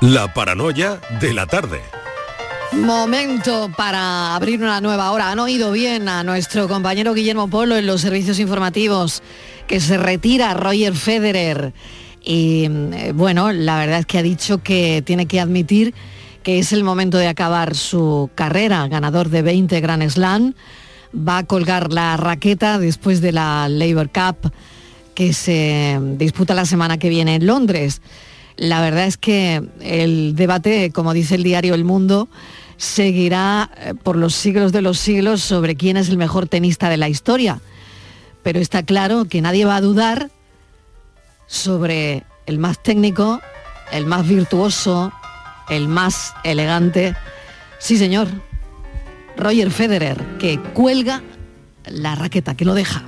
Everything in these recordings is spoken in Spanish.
La paranoia de la tarde. Momento para abrir una nueva hora. Han oído bien a nuestro compañero Guillermo Polo en los servicios informativos que se retira Roger Federer. Y eh, bueno, la verdad es que ha dicho que tiene que admitir que es el momento de acabar su carrera, ganador de 20 Grand Slam. Va a colgar la raqueta después de la Labour Cup que se disputa la semana que viene en Londres. La verdad es que el debate, como dice el diario El Mundo, seguirá eh, por los siglos de los siglos sobre quién es el mejor tenista de la historia. Pero está claro que nadie va a dudar sobre el más técnico, el más virtuoso, el más elegante. Sí, señor. Roger Federer, que cuelga la raqueta, que lo deja.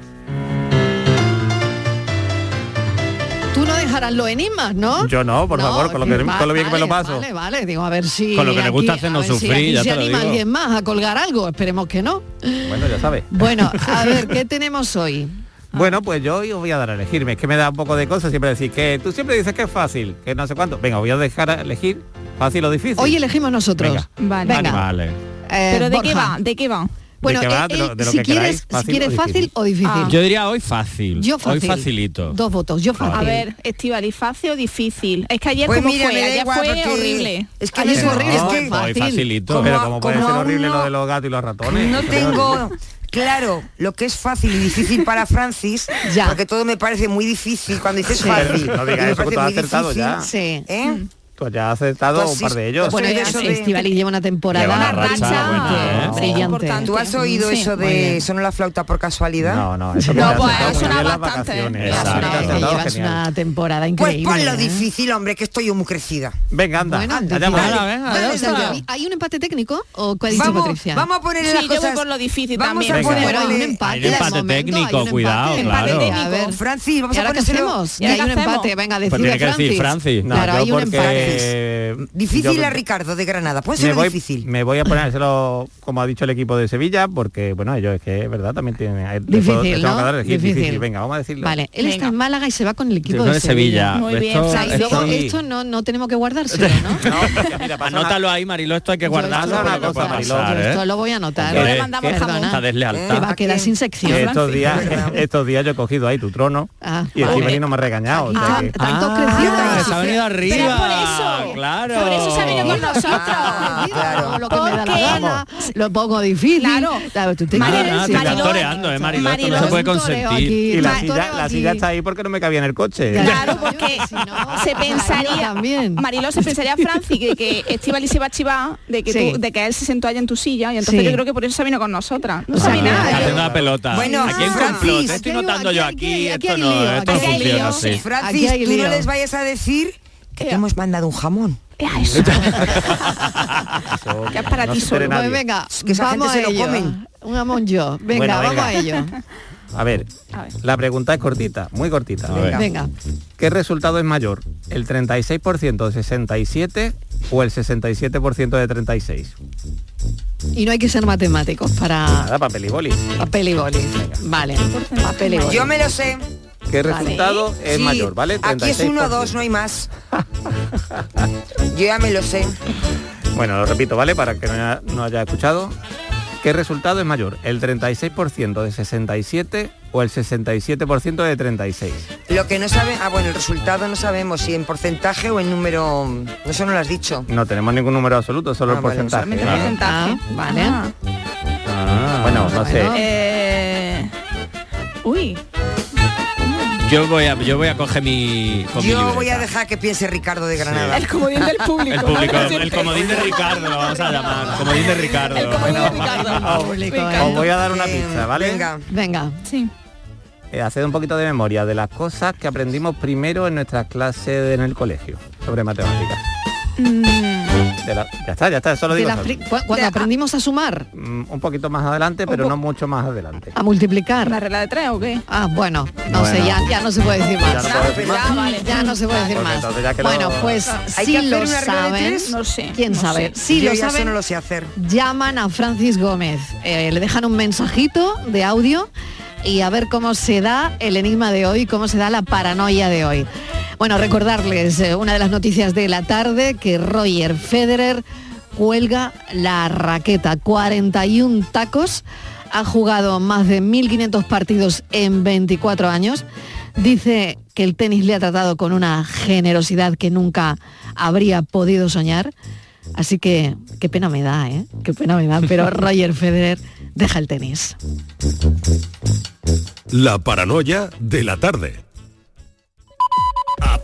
Tú no dejarás los enigmas, ¿no? Yo no, por favor, con lo, que, va- con lo bien que me lo paso. Vale, vale, digo, a ver si... Con lo que le gusta hacernos si sufrir, aquí ya se te lo anima digo. alguien más a colgar algo, esperemos que no. Bueno, ya sabes. Bueno, a ver, ¿qué tenemos hoy? Bueno, pues yo hoy os voy a dar a elegirme. Es que me da un poco de cosas siempre decir que tú siempre dices que es fácil, que no sé cuánto. Venga, voy a dejar a elegir fácil o difícil. Hoy elegimos nosotros. Venga. Vale. Venga. Vale. Eh, ¿Pero de qué Borja. va? ¿De qué va? Bueno, ¿De qué va? eh, De lo- eh, de lo si que quieres, queráis, si fácil quieres o fácil difícil. o difícil. Ah. Yo diría hoy fácil. Yo fácil. Hoy facilito. Dos votos, yo fácil. A ver, Estivali, ¿fácil o difícil? Es que ayer Pues como mira, fue, ayer fue horrible. Es que Ayer no sé, horrible, es fue que fácil. Hoy facilito. Como- Pero como puede ser horrible no- lo de los gatos y los ratones. no es tengo claro lo que es fácil y difícil para Francis, Ya. porque todo me parece muy difícil cuando dices Sí. fácil. No digas me eso, que parece tú has muy acertado difícil, ya. Sí. ¿eh? Tú ya has acertado Pues un par sí, de ellos. Bueno, ya eso de- Estivali lleva una temporada Lleva una racha buena, ¿eh? Sí, brillante. importante. ¿Tú has oído Sí. eso de sonó la flauta por casualidad? No, no, eso No, pues, acertado suena bastante. Exacto, llevas una temporada Pues increíble. ponlo ¿eh? difícil, hombre, que estoy yo muy crecida. Venga, anda. Bueno, que ¿Hay un empate técnico o qué ha dicho Vamos, Patricia? vamos a poner Sí, las yo voy cosas. por lo difícil vamos también. a hay un empate. Hay un empate técnico, cuidado, claro. A ver, Francis, vamos ¿Y a ahora qué hacemos? ¿Y Ya hay un empate, venga, Pues decide Francis. Francis. Claro, hay un porque Difícil yo- a Ricardo de Granada. Pues me ser voy, difícil. me voy a ponérselo como ha dicho el equipo de Sevilla porque bueno ellos es que es verdad también tienen Difícil, ¿no? Difícil. venga vamos a decirlo Vale, él está en Málaga y se va con el equipo de, de Sevilla. Muy bien, Esto- O sea, y Francis. luego esto no, no tenemos que guardárselo, ¿no? No, mira, una- Anótalo ahí, Marilo, esto hay que Yo guardarlo. esto cosa, puede ¿eh? esto lo voy a anotar. Le mandamos jamón. Deslealtad. va a quedar sin sección. estos días estos días yo he cogido ahí tu trono Ah, y el no me ha regañado Ah, tanto Ah, crecido. se ha venido arriba. Eso. Claro. Por eso se ha venido con nosotros. Ah, claro. lo que me da la gana, lo pongo difícil. Claro. Claro, tú te Ah, no, sí, te estás Mariló- toreando, eh, Marilo. Esto no Mariló- se puede consentir. y la silla, la silla está ahí porque no me cabía en el coche Claro, porque Si no, se pensaría también. Mariló se pensaría Franci que, que Estivali se va a chivar de que, Sí. tú- de que él se sentó allá en tu silla y entonces Sí. yo creo que por eso se vino con nosotras. No sabe nada. Haciendo la pelota. Bueno, aquí hay complot. Estoy notando yo aquí Esto no, lío, esto funciona así. Francis, tú no les vayas a decir que te hemos mandado un jamón. Ya, eso. Eso Ya es para no ti solo. nadie. Pues venga, que esa vamos gente a se lo ello. comen. Un amón yo. Venga, Bueno, vamos a ello. a ver A ver. la pregunta es cortita muy cortita. Venga. ¿qué resultado es mayor el 36% de 67 o el 67% de 36 Y no hay que ser matemáticos para nada papel y boli papel y boli. Vale, papel y boli. Yo me lo sé. ¿Qué resultado es Sí, mayor, vale? Aquí es 1 2, no hay más. Yo ya me lo sé. Bueno, lo repito, ¿vale? Para que no haya, no haya escuchado. ¿Qué resultado es mayor? ¿El 36% de 67 o el 67% de 36? Lo que no sabe, ah bueno, el resultado no sabemos si en porcentaje o en número, eso no lo has dicho. No tenemos ningún número absoluto, solo Ah, el vale, porcentaje. ¿vale? porcentaje. Ah, vale. Ah. Ah. Bueno, no sé. Bueno. Eh, Yo voy a, yo voy a coger mi. con Yo voy a dejar que piense Ricardo de Granada. el comodín del público. El público, el comodín de Ricardo lo vamos a llamar. Comodín de Ricardo. El comodín de Ricardo. Os voy a dar una pizza, ¿vale? Venga. Venga. Sí. Eh, haced un poquito de memoria de las cosas que aprendimos primero en nuestras clases en el colegio sobre matemáticas. De la- ya está, ya está, eso lo De digo. la solo. fri- cu- cuando aprendimos a sumar, Mm, un poquito más adelante, pero no mucho más adelante. a multiplicar. ¿La regla de tres o qué? Ah, bueno, no sé, ya, ya no se puede decir Ya más. no puedo decir más. Ya, vale. Ya no se puede decir más. Bueno, pues ¿Hay si lo saben, tres? No sé. quién no sabe. Si lo saben, no lo sé hacer. llaman a Francis Gómez, eh, le dejan un mensajito de audio y a ver cómo se da el enigma de hoy, cómo se da la paranoia de hoy. Bueno, recordarles eh, una de las noticias de la tarde que Roger Federer cuelga la raqueta. 41 tacos, ha jugado más de 1.500 partidos en 24 años. Dice que el tenis le ha tratado con una generosidad que nunca habría podido soñar. Así que qué pena me da, ¿eh? Qué pena me da, pero Roger Federer deja el tenis. La paranoia de la tarde.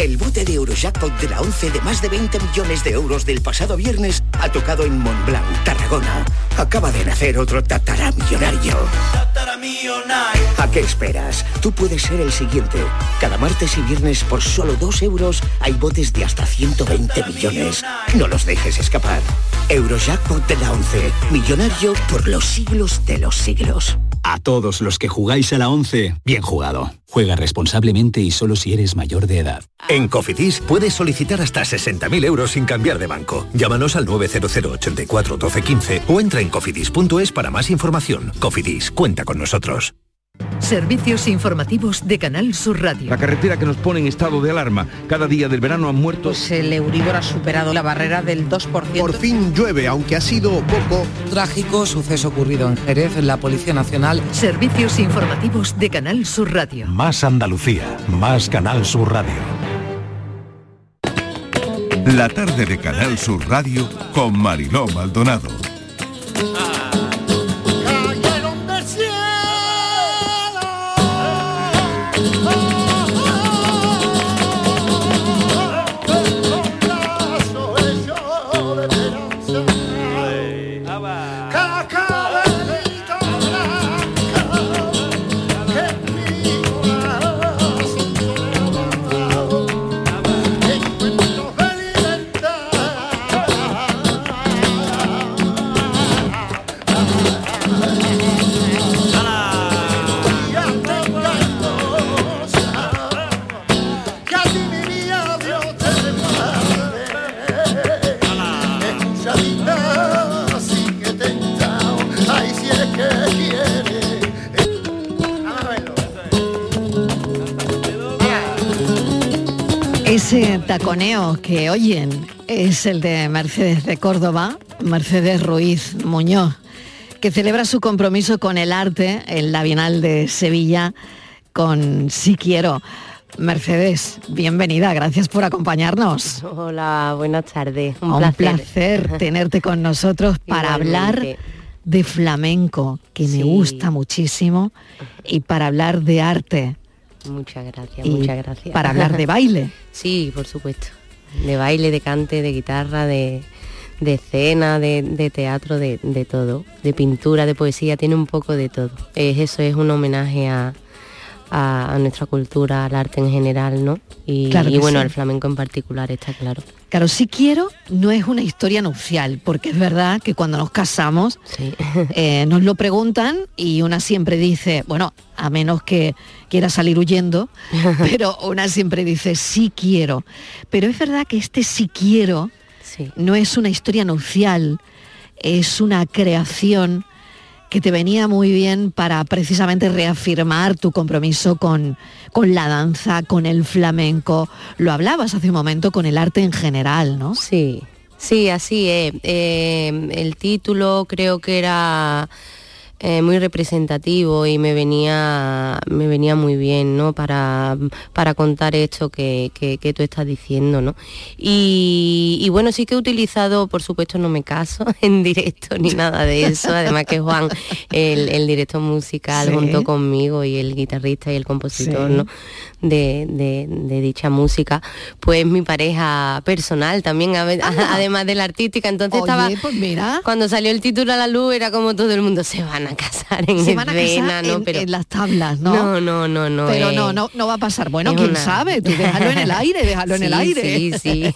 El bote de Eurojackpot de la 11 de más de 20 millones de euros del pasado viernes ha tocado en Montblanc, Tarragona. Acaba de nacer otro tataramillonario. ¿A qué esperas? Tú puedes ser el siguiente. Cada martes y viernes por solo 2 euros hay botes de hasta 120 millones. No los dejes escapar. Eurojackpot de la 11. Millonario por los siglos de los siglos. A todos los que jugáis a la 11, bien jugado. Juega responsablemente y solo si eres mayor de edad. En Cofidis puedes solicitar hasta 60.000 euros sin cambiar de banco. Llámanos al 900 84 12 15 o entra en cofidis.es para más información. Cofidis, cuenta con nosotros. Servicios informativos de Canal Sur Radio. La carretera que nos pone en estado de alarma. Cada día del verano han muerto. Pues el Euribor ha superado la barrera del 2%. Por fin llueve, aunque ha sido poco. Trágico suceso ocurrido en Jerez, en la Policía Nacional. Servicios informativos de Canal Sur Radio. Más Andalucía, más Canal Sur Radio. La tarde de Canal Sur Radio con Mariló Maldonado. Taconeo que oyen es el de Mercedes de Córdoba, Mercedes Ruiz Muñoz, que celebra su compromiso con el arte en la Bienal de Sevilla con Si Quiero. Mercedes, bienvenida, gracias por acompañarnos. Hola, buenas tardes. Un, Un placer. tenerte con nosotros para hablar de flamenco, que sí. me gusta muchísimo, y para hablar de arte. Muchas gracias, muchas gracias. Para hablar de baile. sí, por supuesto. De baile, de cante, de guitarra, de, de escena, de, de teatro, de, de, todo. De pintura, de poesía, tiene un poco de todo. Es, eso es un homenaje a, a, a nuestra cultura, al arte en general, ¿no? Y, Claro y que bueno, sí. al flamenco en particular, está claro. Claro, si quiero no es una historia nupcial, porque es verdad que cuando nos casamos eh, nos lo preguntan y una siempre dice, bueno, a menos que quiera salir huyendo, pero una siempre dice sí quiero. Pero es verdad que este sí quiero no es una historia nupcial, es una creación que te venía muy bien para precisamente reafirmar tu compromiso con, con la danza, con el flamenco. Lo hablabas hace un momento con el arte en general, ¿no? Sí, sí, así es. Eh, el título creo que era eh, muy representativo y me venía, me venía muy bien, ¿no? Para, para contar esto que, que, que tú estás diciendo, ¿no? Y, y, bueno, sí que he utilizado, por supuesto no me caso en directo ni nada de eso, además que Juan, el, el director musical Sí. junto conmigo y el guitarrista y el compositor, Sí. ¿no? De, de- de dicha música, pues mi pareja personal también, a- además de la artística, entonces Oye, estaba, pues mira. cuando salió el título a la luz era como todo el mundo se van a casar en Se van a escena, casar ¿no? en, Pero en las tablas, ¿no? no, no, no, no. Pero eh, no, no, no va a pasar. Bueno, quién una- sabe, tú déjalo en el aire, déjalo en el Sí, aire. Sí, sí,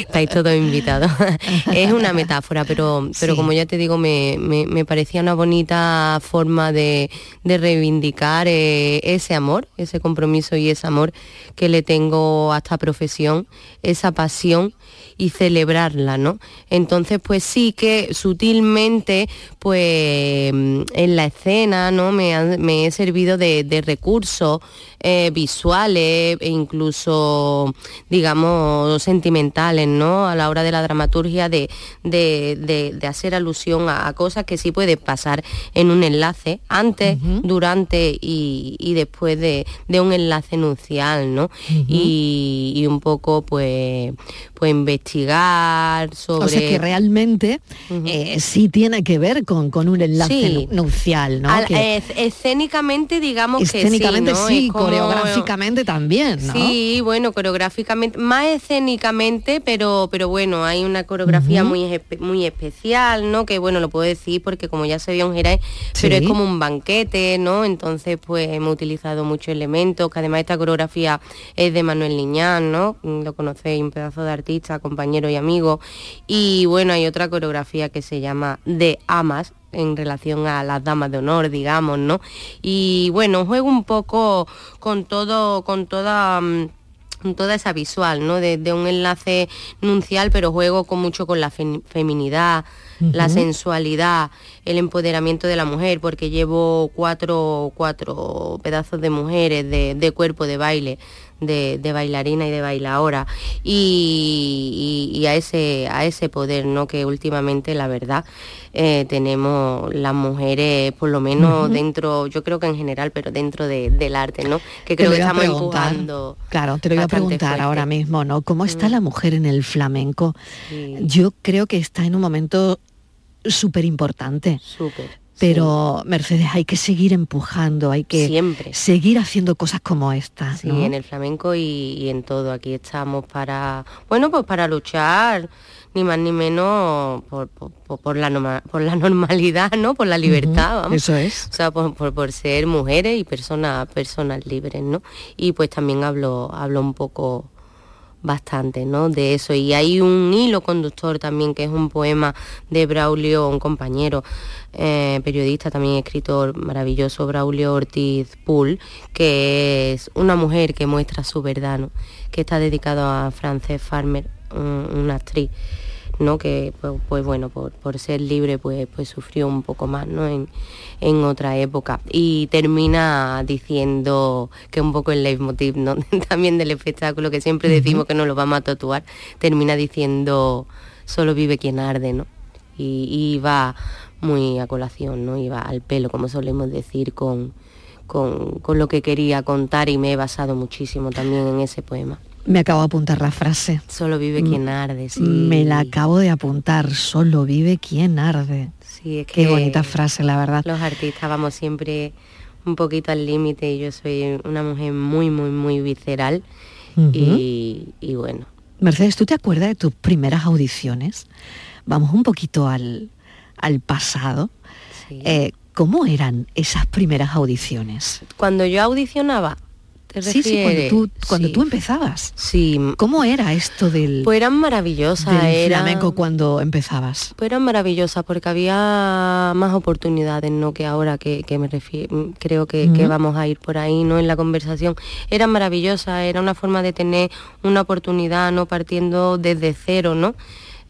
estáis todos invitados. es una metáfora, pero, pero Sí. como ya te digo, me, me- me parecía una bonita forma de, de reivindicar eh, ese amor, ese compromiso y ese amor que le tengo a esta profesión, esa pasión y celebrarla, ¿no? Entonces, pues sí que sutilmente, pues en la escena, ¿no? Me, han- me he servido de, de recursos eh, visuales e incluso, digamos, sentimentales, ¿no? A la hora de la dramaturgia de, de- de- de hacer alusión a, a cosas que sí puede pasar en un enlace, antes, durante y, y después de, de un enlace nuncial, ¿no? y, y un poco, pues, pues investigar sobre... O sea que realmente eh, sí tiene que ver con, con un enlace Sí. Nu- nupcial, ¿no? Al- Que escénicamente digamos escénicamente que sí, ¿no? sí, como- coreográficamente también, ¿no? Sí, bueno, coreográficamente, más escénicamente, pero, pero bueno, hay una coreografía muy, espe- muy especial, ¿no? Que bueno, lo puedo decir porque como ya se vio en Jerez, pero es como un banquete, ¿no? Entonces, pues hemos utilizado muchos elementos, que además esta coreografía es de Manuel Liñán, ¿no? Lo conocéis, un pedazo de artista, compañero y amigo. Y bueno, hay otra coreografía que se llama De Amas, en relación a las damas de honor, digamos, ¿no? Y bueno, juego un poco con todo, con toda mm, toda esa visual, ¿no? De, de un enlace nuncial, pero juego con mucho con la fe- feminidad, la sensualidad, el empoderamiento de la mujer, porque llevo cuatro, cuatro pedazos de mujeres de, de cuerpo de baile, de, de bailarina y de bailadora, y, y- y a ese, a ese poder, ¿no? Que últimamente, la verdad, eh, tenemos las mujeres, por lo menos dentro, yo creo que en general, pero dentro de- del arte, ¿no? Que creo que estamos empujando. Claro, te lo iba a preguntar fuerte. ahora mismo, ¿no? ¿Cómo está Mm. la mujer en el flamenco? Sí. Yo creo que está en un momento súper importante. Pero, Mercedes, hay que seguir empujando, hay que Siempre. seguir haciendo cosas como estas, Sí, ¿no? en el flamenco y, y en todo. Aquí estamos para, bueno, pues para luchar, ni más ni menos por, por- por- por la, norma- por la normalidad, ¿no? Por la libertad, vamos. eso es. O sea, por, por- por ser mujeres y personas, personas libres, ¿no? Y pues también hablo, hablo un poco bastante, ¿no? De eso. Y hay un hilo conductor también, que es un poema de Braulio, un compañero eh, periodista, también escritor maravilloso, Braulio Ortiz Pool, que es una mujer que muestra su verdad, ¿no? Que está dedicado a Frances Farmer, un- una actriz. ¿No? que pues, pues bueno por, por ser libre pues pues sufrió un poco más ¿no? en, en otra época y termina diciendo que un poco el leitmotiv ¿no? también del espectáculo que siempre decimos que no lo vamos a tatuar termina diciendo solo vive quien arde ¿no? y, y va muy a colación ¿no? y va al pelo como solemos decir con, con, con lo que quería contar y me he basado muchísimo también en ese poema Me acabo de apuntar la frase. solo vive quien arde sí. Me la acabo de apuntar. Solo vive quien arde. Sí, es Qué que bonita frase, la verdad. Los artistas vamos siempre un poquito al límite y yo soy una mujer muy, muy, muy visceral y bueno, Mercedes, ¿tú te acuerdas de tus primeras audiciones? Vamos un poquito al, al pasado. Eh, ¿Cómo eran esas primeras audiciones? cuando yo audicionaba, ¿te Sí, sí, cuando tú, cuando Sí. tú empezabas. Sí. ¿Cómo era esto del, Pues eran maravillosas, del eran- flamenco cuando empezabas? Pues eran maravillosas porque había más oportunidades, ¿no? Que ahora que, que me refiero, creo que, que vamos a ir por ahí, ¿no? En la conversación. Eran maravillosas, era una forma de tener una oportunidad, ¿no? Partiendo desde cero, ¿no?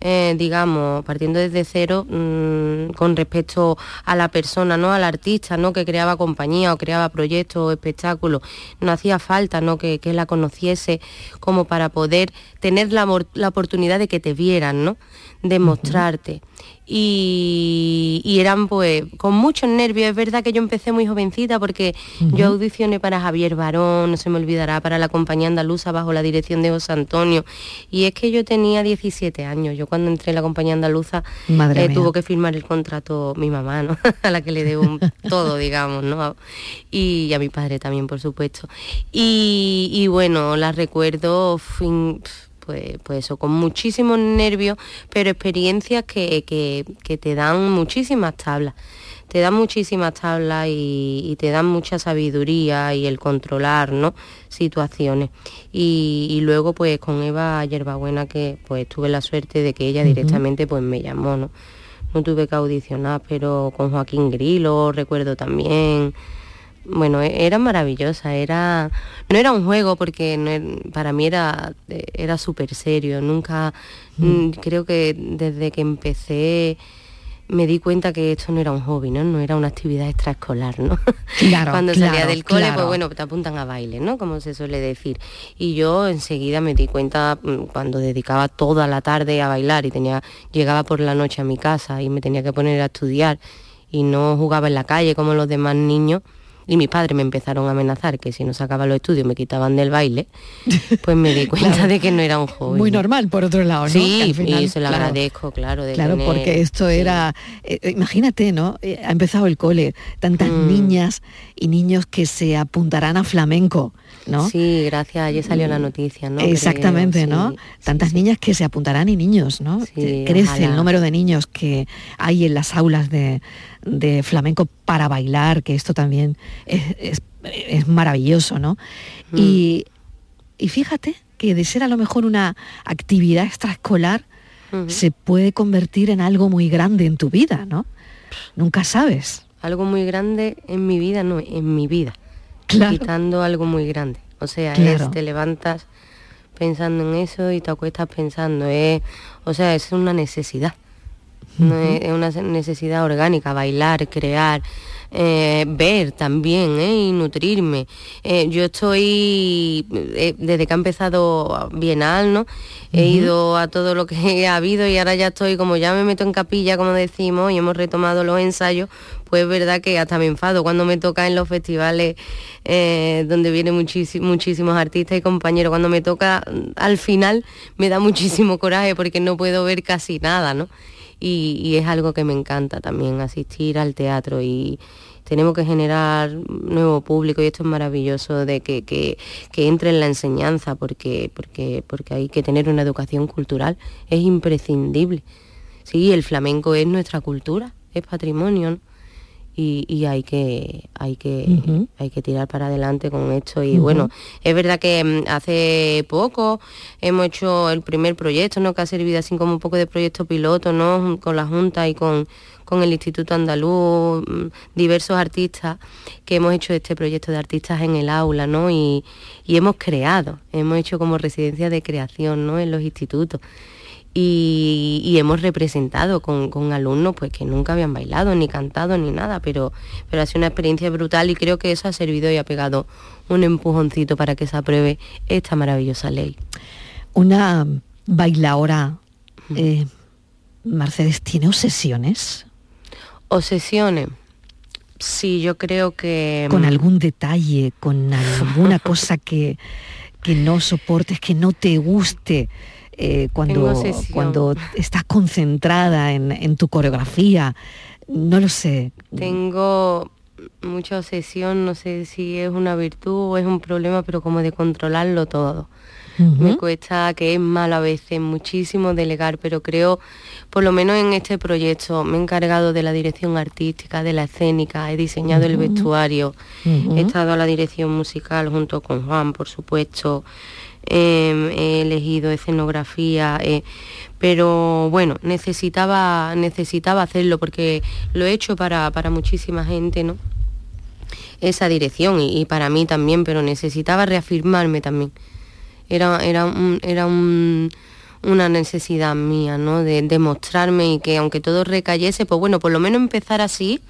Eh, digamos, partiendo desde cero mm, con respecto a la persona, ¿no? Al artista, ¿no? Que creaba compañía o creaba proyectos o espectáculos. No hacía falta, ¿no? Que, que la conociese como para poder tener la, la oportunidad de que te vieran, ¿no? De mostrarte. Y, y eran pues con muchos nervios. Es verdad que yo empecé muy jovencita porque yo audicioné para Javier Barón, no se me olvidará, para la compañía andaluza bajo la dirección de José Antonio. Y es que yo tenía 17 años. Yo cuando entré en la compañía andaluza Madre eh, tuvo que firmar el contrato mi mamá, ¿no? a la que le debo un- todo, digamos, ¿no? Y a mi padre también, por supuesto. Y, y bueno, la recuerdo fin- pues, pues eso, con muchísimos nervios, pero experiencias que, que- que te dan muchísimas tablas. Te dan muchísimas tablas y, y te dan mucha sabiduría y el controlar, ¿no? Situaciones. Y, y luego pues con Eva Yerbabuena que pues tuve la suerte de que ella directamente pues me llamó, ¿no? No tuve que audicionar, pero con Joaquín Grilo recuerdo también bueno, e- era maravillosa, era no era un juego porque no er- para mí era eh, era súper serio, nunca mm, creo que desde que empecé me di cuenta que esto no era un hobby, ¿no? No era una actividad extraescolar, ¿no? Claro, Cuando salía del cole, claro. pues bueno, te apuntan a baile, ¿no? Como se suele decir. Y yo enseguida me di cuenta mm, cuando dedicaba toda la tarde a bailar y tenía llegaba por la noche a mi casa y me tenía que poner a estudiar y no jugaba en la calle como los demás niños. Y mis padres me empezaron a amenazar que si no sacaba los estudios me quitaban del baile, pues me di cuenta Claro. de que no era un hobby. Muy ¿no? normal, por otro lado, ¿no? Sí, Que al final, y se lo claro, agradezco, claro. De Claro, tener- porque esto era, eh, eh, imagínate, ¿no? Eh, ha empezado el cole, tantas Mm. niñas y niños que se apuntarán a flamenco, ¿no? Sí, gracias, ayer salió la noticia, ¿no? Exactamente, Creo, ¿no? sí. Tantas niñas que se apuntarán y niños, ¿no? Crece ojalá. el número de niños que hay en las aulas de, de flamenco para bailar, que esto también es, es- es maravilloso, ¿no? Mm. Y, y fíjate que de ser a lo mejor una actividad extraescolar, se puede convertir en algo muy grande en tu vida, ¿no? Nunca sabes. Algo muy grande en mi vida, no, en mi vida. Claro. Quitando algo muy grande. O sea, Claro. es, te levantas pensando en eso y te acuestas pensando, es, o sea, es una necesidad. No Ujú. es, una necesidad orgánica, bailar, crear, eh, ver también ¿eh? y nutrirme. Eh, yo estoy, eh, desde que ha empezado Bienal, ¿no? He ido a todo lo que ha habido y ahora ya estoy, como ya me meto en capilla, como decimos, y hemos retomado los ensayos, pues es verdad que hasta me enfado cuando me toca en los festivales eh, donde vienen muchísi- muchísimos artistas y compañeros. Cuando me toca al final me da muchísimo coraje porque no puedo ver casi nada, ¿no? Y, es algo que me encanta también, asistir al teatro y tenemos que generar nuevo público y esto es maravilloso de que, que, que entre en la enseñanza porque, porque, porque hay que tener una educación cultural, es imprescindible. Sí, el flamenco es nuestra cultura, es patrimonio. Y, y hay que hay que hay que tirar para adelante con esto. Y bueno es verdad que mm, hace poco hemos hecho el primer proyecto no que ha servido así como un poco de proyecto piloto no con la junta y con con el Instituto Andaluz, mm, diversos artistas que hemos hecho este proyecto de artistas en el aula, ¿no? Y, y hemos creado, hemos hecho como residencia de creación, ¿no? En los institutos y, y hemos representado con, con alumnos pues que nunca habían bailado ni cantado ni nada pero pero ha sido una experiencia brutal y creo que eso ha servido y ha pegado un empujoncito para que se apruebe esta maravillosa ley Una bailaora, eh, Mercedes, ¿tiene obsesiones? obsesiones sí yo creo que Con mm, algún detalle, con alguna cosa que, que no soportes, que no te guste. Eh, cuando, cuando estás concentrada en, en tu coreografía, no lo sé. Tengo mucha obsesión, no sé si es una virtud o es un problema, pero como de controlarlo todo. Me cuesta, que es malo a veces, muchísimo delegar, pero creo, por lo menos en este proyecto, me he encargado de la dirección artística, de la escénica, he diseñado el vestuario, he estado a la dirección musical junto con Juan, por supuesto, eh, he elegido escenografía, eh, pero bueno, necesitaba, necesitaba hacerlo porque lo he hecho para, para muchísima gente, ¿no? Esa dirección y, para mí también, pero necesitaba reafirmarme también. Era, era, un- era un- una necesidad mía, ¿no? De demostrarme y que aunque todo recayese, pues bueno, por lo menos empezar así,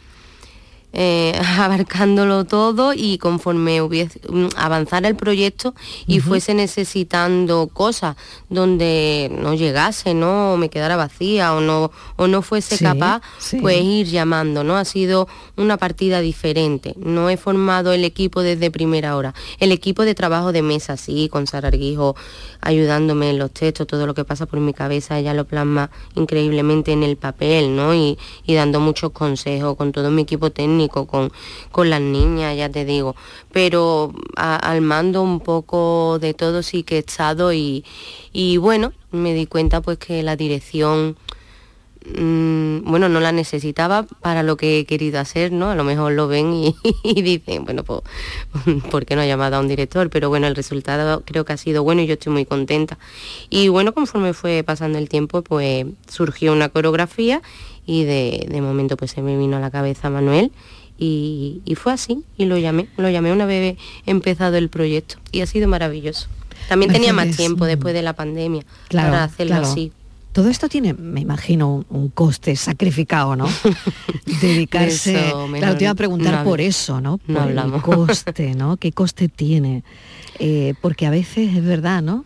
eh, abarcándolo todo y conforme hubiese, mm, avanzara el proyecto y fuese necesitando cosas donde no llegase, ¿no? O me quedara vacía o no, o no fuese Sí, capaz, sí. pues ir llamando, ¿no? Ha sido una partida diferente. No he formado el equipo desde primera hora. El equipo de trabajo de mesa, sí, con Sara Arguijo ayudándome en los textos, todo lo que pasa por mi cabeza, ella lo plasma increíblemente en el papel, ¿no? Y, y dando muchos consejos con todo mi equipo técnico, con, con las niñas, ya te digo. Pero al mando un poco de todo sí que he estado y, y bueno, me di cuenta pues que la dirección mm, bueno, no la necesitaba para lo que he querido hacer, ¿no? A lo mejor lo ven y, y dicen, bueno, pues, ¿por qué no ha llamado a un director? Pero bueno, el resultado creo que ha sido bueno y yo estoy muy contenta. Y bueno, conforme fue pasando el tiempo, pues surgió una coreografía y de, de momento pues se me vino a la cabeza Manuel y, y fue así y lo llamé, lo llamé una vez empezado el proyecto y ha sido maravilloso. También tenía más tiempo mm. después de la pandemia Claro, para hacerlo claro. así. Todo esto tiene, me imagino, un, un coste sacrificado, ¿no? Dedicarse. De eso claro, te iba a preguntar no por eso, ¿no? no Por el hablamos. coste, ¿no? ¿Qué coste tiene? Eh, porque a veces es verdad, ¿no?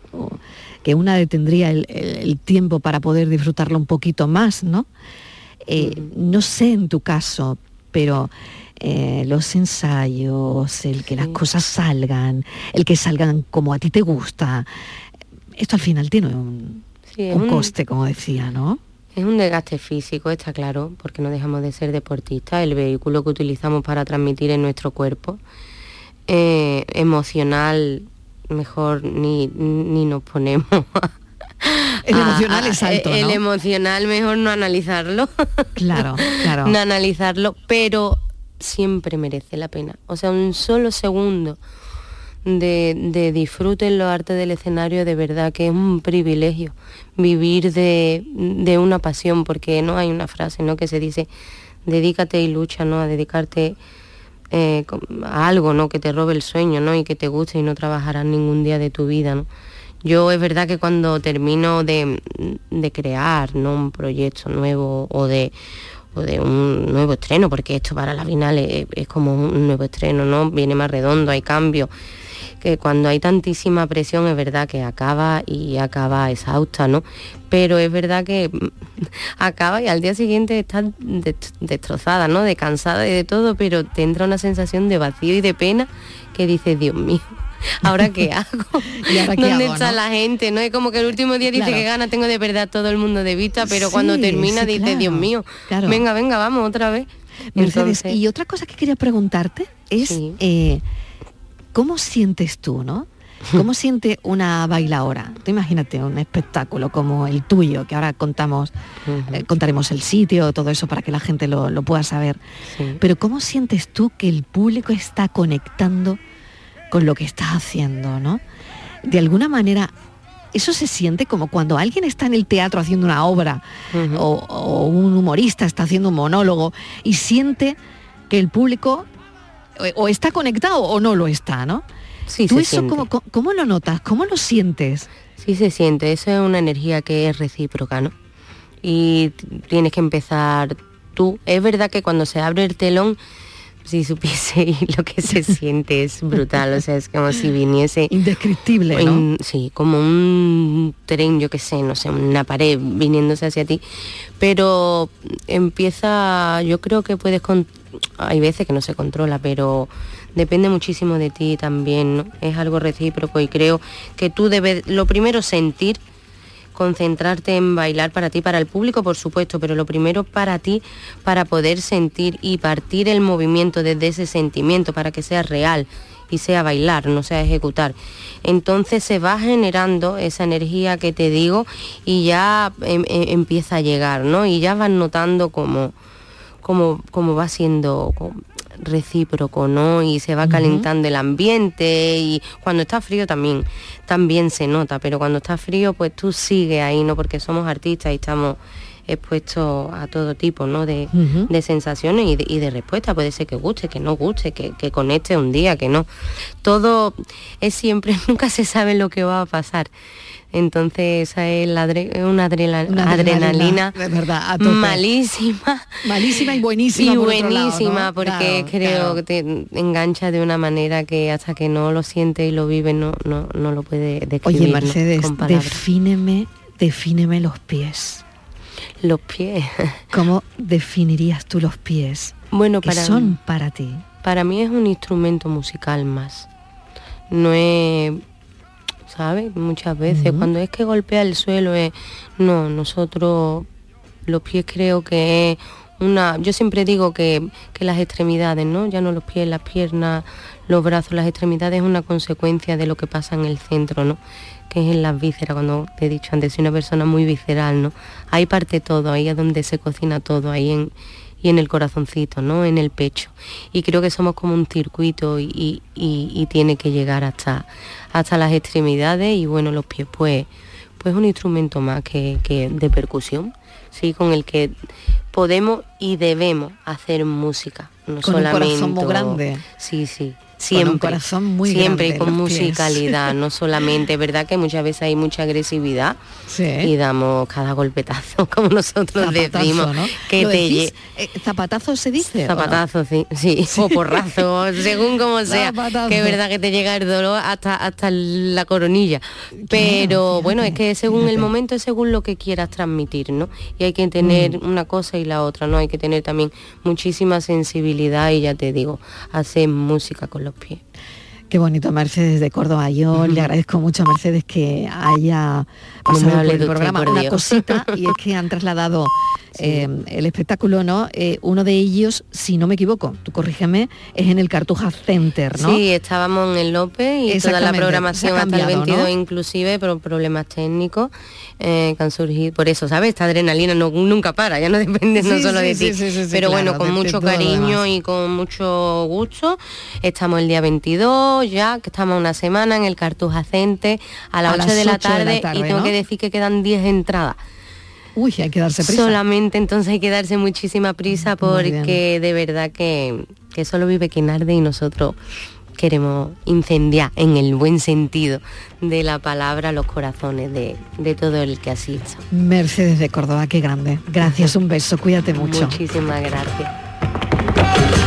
Que una detendría el, el- el tiempo para poder disfrutarlo un poquito más, ¿no? Eh, No sé en tu caso, pero eh, los ensayos, el que las cosas salgan, el que salgan como a ti te gusta, esto al final tiene un, Sí, un un- coste, como decía, ¿no? Es un desgaste físico, está claro, porque no dejamos de ser deportistas, el vehículo que utilizamos para transmitir en nuestro cuerpo. Eh, emocional, mejor ni, ni nos ponemos. El emocional a- es alto, El emocional, mejor no analizarlo. Claro, claro. no analizarlo, pero siempre merece la pena. O sea, un solo segundo de, de disfrute en los artes del escenario, de verdad que es un privilegio vivir de, de una pasión, porque no hay una frase ¿no? que se dice, dedícate y lucha, ¿no? A dedicarte eh, a algo, ¿no? Que te robe el sueño, ¿no? Y que te guste y no trabajarás ningún día de tu vida, ¿no? Yo es verdad que cuando termino de, de crear ¿no? un proyecto nuevo o de, o de un nuevo estreno, porque esto para la final es, como un nuevo estreno, ¿no? Viene más redondo, hay cambios. Que cuando hay tantísima presión es verdad que acaba y acaba exhausta, ¿no? Pero es verdad que mm, acaba y al día siguiente estás de- destrozada, ¿no? De cansada y de todo, pero te entra una sensación de vacío y de pena que dices, Dios mío, ¿ahora qué hago? ¿Y ahora qué ¿Dónde hago, está no? la gente? ¿no? Es como que el último día dice Claro. que gana tengo de verdad todo el mundo de vista, pero cuando termina sí, dice, claro, Dios mío, claro. venga, venga, vamos otra vez. Mercedes, Entonces- y otra cosa que quería preguntarte es eh, ¿cómo sientes tú, no? ¿Cómo siente una bailaora? Tú imagínate un espectáculo como el tuyo, que ahora contamos, eh, contaremos el sitio, todo eso para que la gente lo, lo pueda saber. Pero ¿cómo sientes tú que el público está conectando con lo que estás haciendo, no? De alguna manera, eso se siente como cuando alguien está en el teatro haciendo una obra o, o un humorista está haciendo un monólogo y siente que el público o, o está conectado o no lo está, ¿no? Sí, ¿Tú eso cómo, cómo- lo notas? ¿Cómo lo sientes? Sí se siente, eso es una energía que es recíproca, ¿no? Y tienes que empezar tú. Es verdad que cuando se abre el telón, si supiese lo que se siente es brutal, o sea, es como si viniese... Indescriptible, ¿no? sí, como un tren, yo qué sé, no sé, una pared viniéndose hacia ti. Pero empieza, yo creo que puedes... con- Hay veces que no se controla, pero depende muchísimo de ti también, ¿no? Es algo recíproco y creo que tú debes, lo primero, sentir concentrarte en bailar para ti, para el público por supuesto, pero lo primero para ti, para poder sentir y partir el movimiento desde ese sentimiento, para que sea real y sea bailar, no sea ejecutar. Entonces se va generando esa energía que te digo y ya em- em- empieza a llegar, ¿no? Y ya vas notando como, como, como va siendo recíproco, ¿no? Y se va calentando el ambiente y cuando está frío también, también se nota, pero cuando está frío pues tú sigues ahí, ¿no? Porque somos artistas y estamos expuesto a todo tipo ¿no? de, de sensaciones y de, y de respuesta. Puede ser que guste, que no guste, que, que conecte un día, que no. Todo es siempre, nunca se sabe lo que va a pasar. Entonces esa es la adre- una, Una adrenalina, de verdad, a malísima. Malísima y buenísima. Y por otro lado, buenísima, ¿no? porque Claro, creo claro. que te engancha de una manera que hasta que no lo siente y lo vive no, no, no lo puede describir. Oye, ¿no? Mercedes, palabras. defíneme, defíneme los pies. Los pies. ¿Cómo definirías tú los pies? Bueno, para son para ti. Para mí es un instrumento musical más. No es, ¿sabes? Muchas veces cuando es que golpea el suelo es, no, nosotros los pies creo que es una, yo siempre digo que, que las extremidades, ¿no? Ya no los pies, las piernas, los brazos, las extremidades es una consecuencia de lo que pasa en el centro, ¿no? Que es en las vísceras, cuando te he dicho antes, soy una persona muy visceral, ¿no? Ahí parte todo, ahí es donde se cocina todo, ahí en, y en el corazoncito, ¿no? En el pecho. Y creo que somos como un circuito y, y- tiene que llegar hasta, hasta las extremidades y bueno, los pies pues, pues un instrumento más que, que de percusión, sí, con el que podemos y debemos hacer música. No Con un solamente corazón muy grande. Sí, sí. Con un Siempre, corazón muy siempre grande con pies. musicalidad, no solamente, verdad que muchas veces hay mucha agresividad Sí. y damos cada golpetazo, como nosotros Zapatazo, decimos, ¿no? que ¿Lo te decís? Eh, ¿Zapatazo se dice? o no? Zapatazo, sí, sí, o porrazo, según como sea, Zapatazo. que es verdad que te llega el dolor hasta, hasta la coronilla. Pero bueno, es que según el momento es según lo que quieras transmitir, ¿no? Y hay que tener Mm. una cosa y la otra, ¿no? Hay que tener también muchísima sensibilidad y ya te digo, hacer música con los pies. Qué bonito, Mercedes de Córdoba. Yo le agradezco mucho a Mercedes que haya pasado por el programa por una cosita y es que han trasladado eh, el espectáculo, ¿no? Eh, uno de ellos, si no me equivoco, tú corrígeme, es en el Cartuja Center, ¿no? Sí, estábamos en el López y toda la programación ha hasta el cambiado, 22 ¿no? inclusive, pero problemas técnicos eh, que han surgido. Por eso, ¿sabes? Esta adrenalina no, nunca para, ya no depende no solo sí, de ti. sí, sí, sí, pero claro, bueno, con mucho cariño y con mucho gusto. Estamos el día 22 ya, que estamos una semana en el Cartuja Center a las A 8 las de, la 8 de la tarde, tarde, y tengo ¿no? que decir que quedan 10 entradas. Uy, hay que darse prisa. Solamente entonces hay que darse muchísima prisa porque de verdad que, que solo vive quien arde y nosotros queremos incendiar en el buen sentido de la palabra los corazones de, de todo el que asista. Mercedes de Córdoba, qué grande. Gracias, un beso, cuídate mucho. Muchísimas gracias.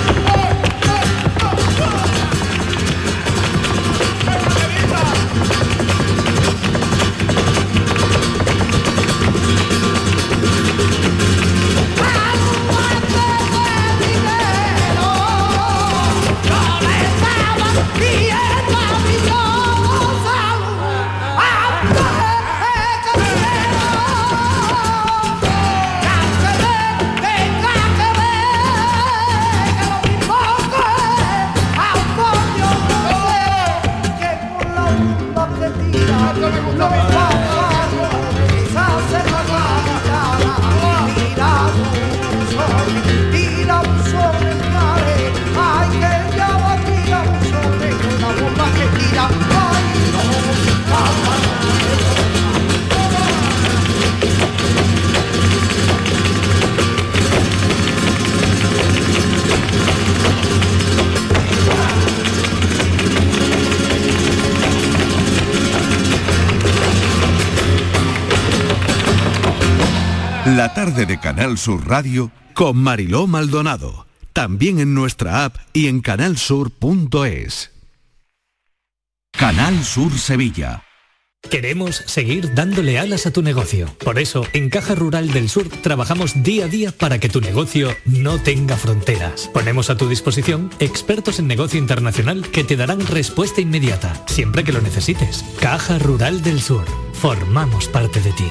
De Canal Sur Radio con Mariló Maldonado. También en nuestra app y en canalsur.es. Canal Sur Sevilla. Queremos seguir dándole alas a tu negocio. Por eso, en Caja Rural del Sur trabajamos día a día para que tu negocio no tenga fronteras. Ponemos a tu disposición expertos en negocio internacional que te darán respuesta inmediata, siempre que lo necesites. Caja Rural del Sur. Formamos parte de ti.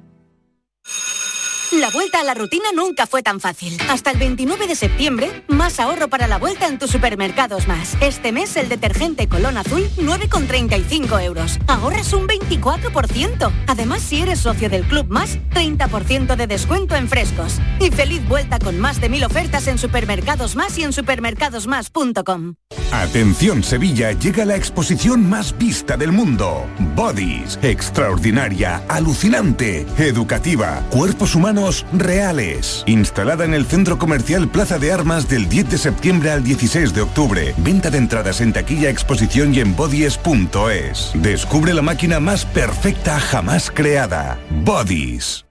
La vuelta a la rutina nunca fue tan fácil. Hasta el 29 de septiembre, más ahorro para la vuelta en tus supermercados más. Este mes el detergente Colón Azul 9,35 euros. Ahorras un 24%. Además, si eres socio del Club Más, 30% de descuento en frescos. Y feliz vuelta con más de mil ofertas en supermercados más y en supermercadosmás.com. Atención Sevilla, llega la exposición más vista del mundo. Bodies, extraordinaria, alucinante, educativa, cuerpos humanos reales. Instalada en el Centro Comercial Plaza de Armas del 10 de septiembre al 16 de octubre. Venta de entradas en taquilla, exposición y en bodies.es. Descubre la máquina más perfecta jamás creada. Bodies.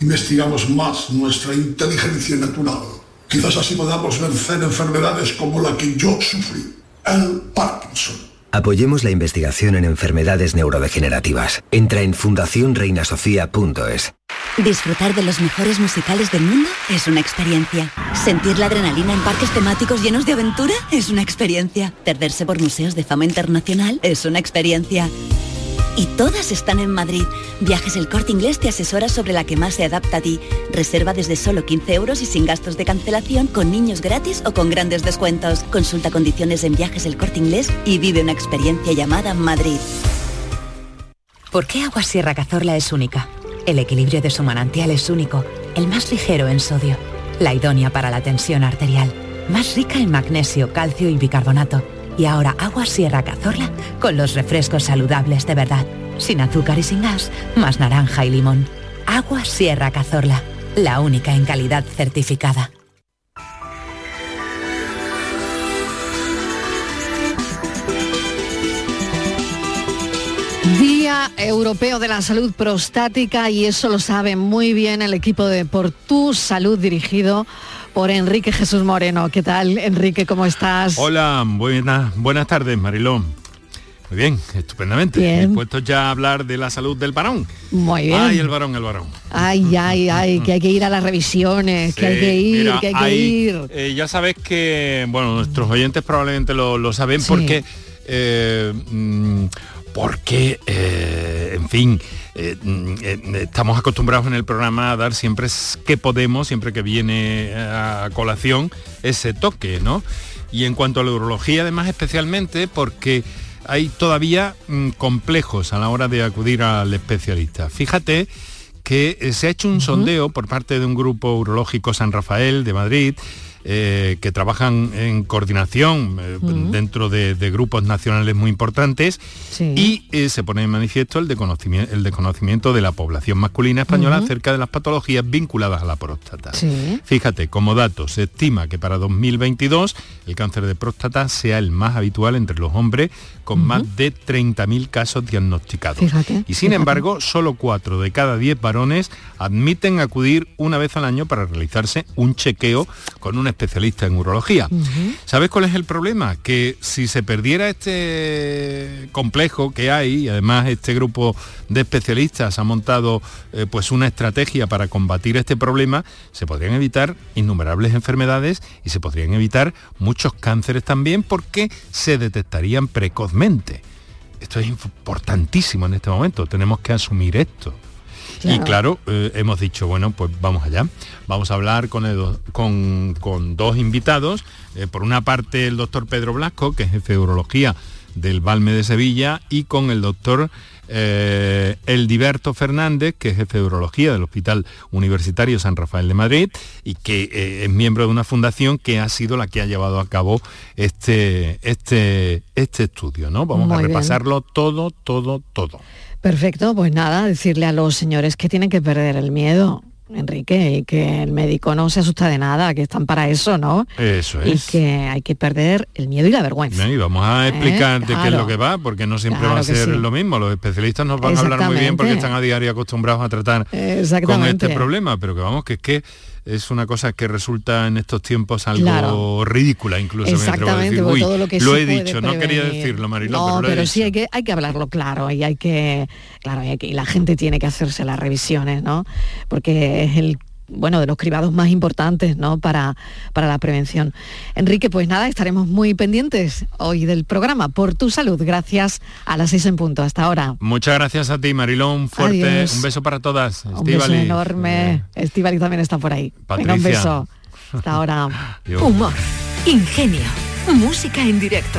investigamos más nuestra inteligencia natural, quizás así podamos vencer enfermedades como la que yo sufrí, el Parkinson. Apoyemos la investigación en enfermedades neurodegenerativas. Entra en fundacionreinasofía.es. Disfrutar de los mejores musicales del mundo es una experiencia. Sentir la adrenalina en parques temáticos llenos de aventura es una experiencia. Perderse por museos de fama internacional es una experiencia. Y todas están en Madrid. Viajes El Corte Inglés te asesora sobre la que más se adapta a ti. Reserva desde solo 15 euros y sin gastos de cancelación, con niños gratis o con grandes descuentos. Consulta condiciones en Viajes El Corte Inglés y vive una experiencia llamada Madrid. ¿Por qué Agua Sierra Cazorla es única? El equilibrio de su manantial es único, el más ligero en sodio, la idónea para la tensión arterial, más rica en magnesio, calcio y bicarbonato y ahora agua Sierra Cazorla con los refrescos saludables de verdad, sin azúcar y sin gas, más naranja y limón. Agua Sierra Cazorla, la única en calidad certificada. Día Europeo de la Salud Prostática y eso lo sabe muy bien el equipo de Por Tu Salud dirigido por Enrique Jesús Moreno. ¿Qué tal, Enrique? ¿Cómo estás? Hola, buenas, buenas tardes, Marilón. Muy bien, estupendamente. Bien. Puestos ya a hablar de la salud del varón. Muy bien. Ay, el varón, el varón. Ay, ay, ay, que hay que ir a las revisiones, que hay que ir, Mira, que hay que hay- ir. eh, ya sabes que, bueno, nuestros oyentes probablemente lo, lo saben porque, eh, mm, porque, eh, en fin, eh, mm, eh, estamos acostumbrados en el programa a dar siempre que podemos, siempre que viene a colación, ese toque, ¿no? Y en cuanto a la urología, además, especialmente porque hay todavía mm, complejos a la hora de acudir al especialista. Fíjate que se ha hecho un sondeo por parte de un grupo urológico San Rafael de Madrid, eh, que trabajan en coordinación eh, dentro de, de grupos nacionales muy importantes y eh, se pone en manifiesto el desconocimiento, el desconocimiento de la población masculina española acerca de las patologías vinculadas a la próstata. Sí. Fíjate, como dato, se estima que para 2022 el cáncer de próstata sea el más habitual entre los hombres, con más de 30.000 casos diagnosticados. Fíjate, y sin fíjate. embargo, solo 4 de cada 10 varones admiten acudir una vez al año para realizarse un chequeo con un especialista en urología. ¿Sabes cuál es el problema? Que si se perdiera este complejo que hay, y además este grupo de especialistas ha montado eh, pues una estrategia para combatir este problema, se podrían evitar innumerables enfermedades y se podrían evitar muchos cánceres también porque se detectarían precozmente. Esto es importantísimo en este momento, tenemos que asumir esto. Y claro, eh, hemos dicho, bueno, pues vamos allá. Vamos a hablar con, el con, con dos invitados. Eh, por una parte, el doctor Pedro Blasco, que es jefe de urología del Balme de Sevilla, y con el doctor eh, Eldiberto Fernández, que es jefe de urología del Hospital Universitario San Rafael de Madrid y que eh, es miembro de una fundación que ha sido la que ha llevado a cabo este, este, este estudio. ¿no? Vamos Muy a bien. repasarlo todo, todo, todo. Perfecto, pues nada, decirle a los señores que tienen que perder el miedo. Enrique, y que el médico no se asusta de nada, que están para eso, ¿no? Eso Y es. que hay que perder el miedo y la vergüenza. Y vamos a Eh, explicarte qué es claro. lo que va, porque no siempre Claro va a ser sí. lo mismo. Los especialistas nos van a hablar muy bien porque están a diario acostumbrados a tratar con este problema, pero que vamos, que es que es una cosa que resulta en estos tiempos algo Claro. ridícula incluso. Exactamente, decir. por Uy, todo lo que lo se he dicho, no quería prevenir. decirlo, Mariló, No, pero lo he pero dicho. sí hay que, hay que hablarlo claro y hay que, claro, y hay que- y la gente tiene que hacerse las revisiones, ¿no? Porque es el bueno, de los cribados más importantes, ¿no? Para, para la prevención. Enrique, pues nada, estaremos muy pendientes hoy del programa por tu salud. Gracias a las seis en punto. Hasta ahora. Muchas gracias a ti, Marilón. Un fuerte, Adiós. un beso para todas. Un beso Estíbaliz. enorme. Estivali también está por ahí. Venga, un beso. Hasta ahora. Humor, ingenio, música en directo,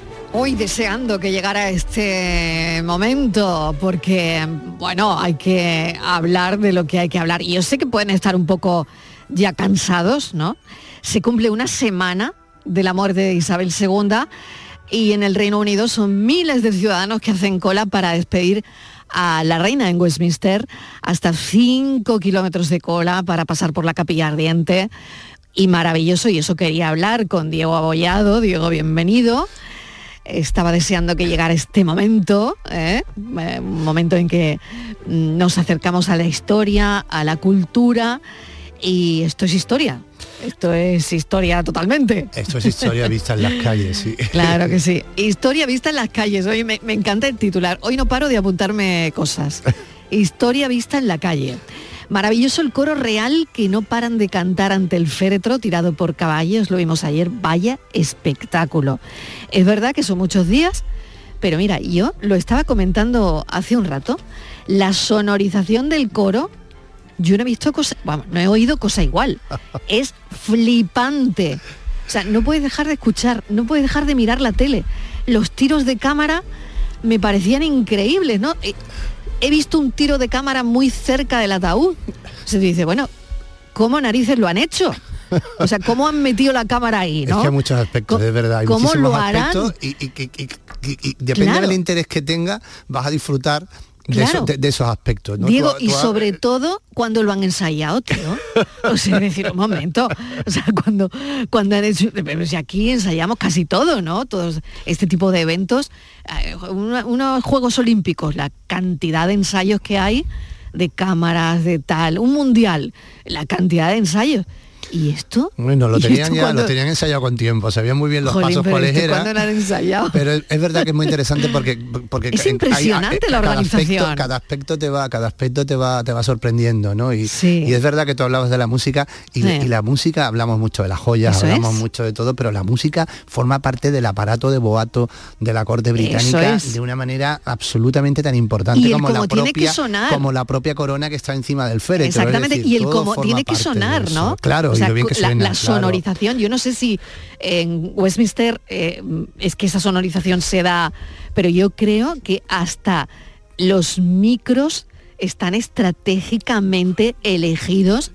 Hoy deseando que llegara este momento, porque, bueno, hay que hablar de lo que hay que hablar. Y yo sé que pueden estar un poco ya cansados, ¿no? Se cumple una semana de la muerte de Isabel II y en el Reino Unido son miles de ciudadanos que hacen cola para despedir a la reina en Westminster, hasta 5 kilómetros de cola para pasar por la capilla ardiente. Y maravilloso, y eso quería hablar con Diego Abollado. Diego, bienvenido estaba deseando que llegara este momento, ¿eh? Eh, un momento en que mm, nos acercamos a la historia, a la cultura, y esto es historia. Esto es historia totalmente. Esto es historia vista en las calles, sí. Claro que sí. Historia vista en las calles. Hoy me, me encanta el titular. Hoy no paro de apuntarme cosas. Historia vista en la calle. Maravilloso el coro real que no paran de cantar ante el féretro tirado por caballos. Lo vimos ayer. Vaya espectáculo. Es verdad que son muchos días, pero mira, yo lo estaba comentando hace un rato. La sonorización del coro, yo no he visto cosa, vamos, no he oído cosa igual. Es flipante. O sea, no puedes dejar de escuchar, no puedes dejar de mirar la tele. Los tiros de cámara me parecían increíbles, ¿no? He visto un tiro de cámara muy cerca del ataúd. Se dice, bueno, ¿cómo narices lo han hecho? O sea, ¿cómo han metido la cámara ahí? ¿no? Es que hay muchos aspectos, es verdad. Hay cómo muchísimos lo harán? aspectos y, y- y- y- y depende Claro. del interés que tenga, vas a disfrutar de, Claro. esos, de- de esos aspectos. ¿no? Diego, Tú- y tú has- sobre todo cuando lo han ensayado, tío. O sea, decir, un momento, o sea, cuando, cuando han hecho, pero si aquí ensayamos casi todo, ¿no? Todos este tipo de eventos, eh, una- unos Juegos Olímpicos, la cantidad de ensayos que hay, de cámaras, de tal, un mundial, la cantidad de ensayos. ¿Y esto? Bueno, lo ¿Y tenían ya, lo tenían ensayado con tiempo, sabían muy bien los Jolín, pasos cuáles eran. Pero es, verdad que es muy interesante porque porque Es hay- hay- impresionante la cada organización. aspecto- cada aspecto te va cada aspecto te va te va sorprendiendo, ¿no? Y, y es verdad que tú hablabas de la música y, Sí. y la música hablamos mucho de las joyas, Eso hablamos es. mucho de todo, pero la música forma parte del aparato de boato de la corte británica es. de una manera absolutamente tan importante como la propia como la propia corona que está encima del féretro. Exactamente, decir, y el forma tiene que sonar. ¿no? Claro, O sea, y lo bien que la, suena. la claro. sonorización, yo no sé si en Westminster eh, es que esa sonorización se da, pero yo creo que hasta los micros están estratégicamente elegidos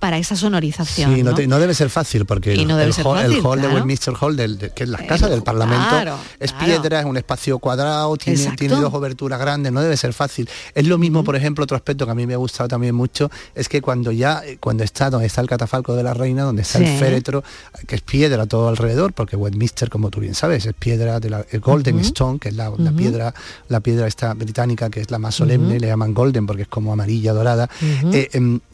para esa sonorización. Sí, no, ¿no? te- no debe ser fácil porque Y no debe el ser hall, el fácil, de. Westminster Hall, del- de- que es la casa del Parlamento, claro, es claro. piedra, es un espacio cuadrado, tiene, tiene dos oberturas grandes, no debe ser fácil. Es lo mismo, por ejemplo, otro aspecto que a mí me ha gustado también mucho, es que cuando ya, eh, cuando está donde está el catafalco de la reina, donde está Sí. el féretro, que es piedra todo alrededor, porque Westminster, como tú bien sabes, es piedra de la el Golden. Stone, que es la, piedra, la piedra esta británica, que es la más solemne, le llaman Golden porque es como amarilla dorada. Eh,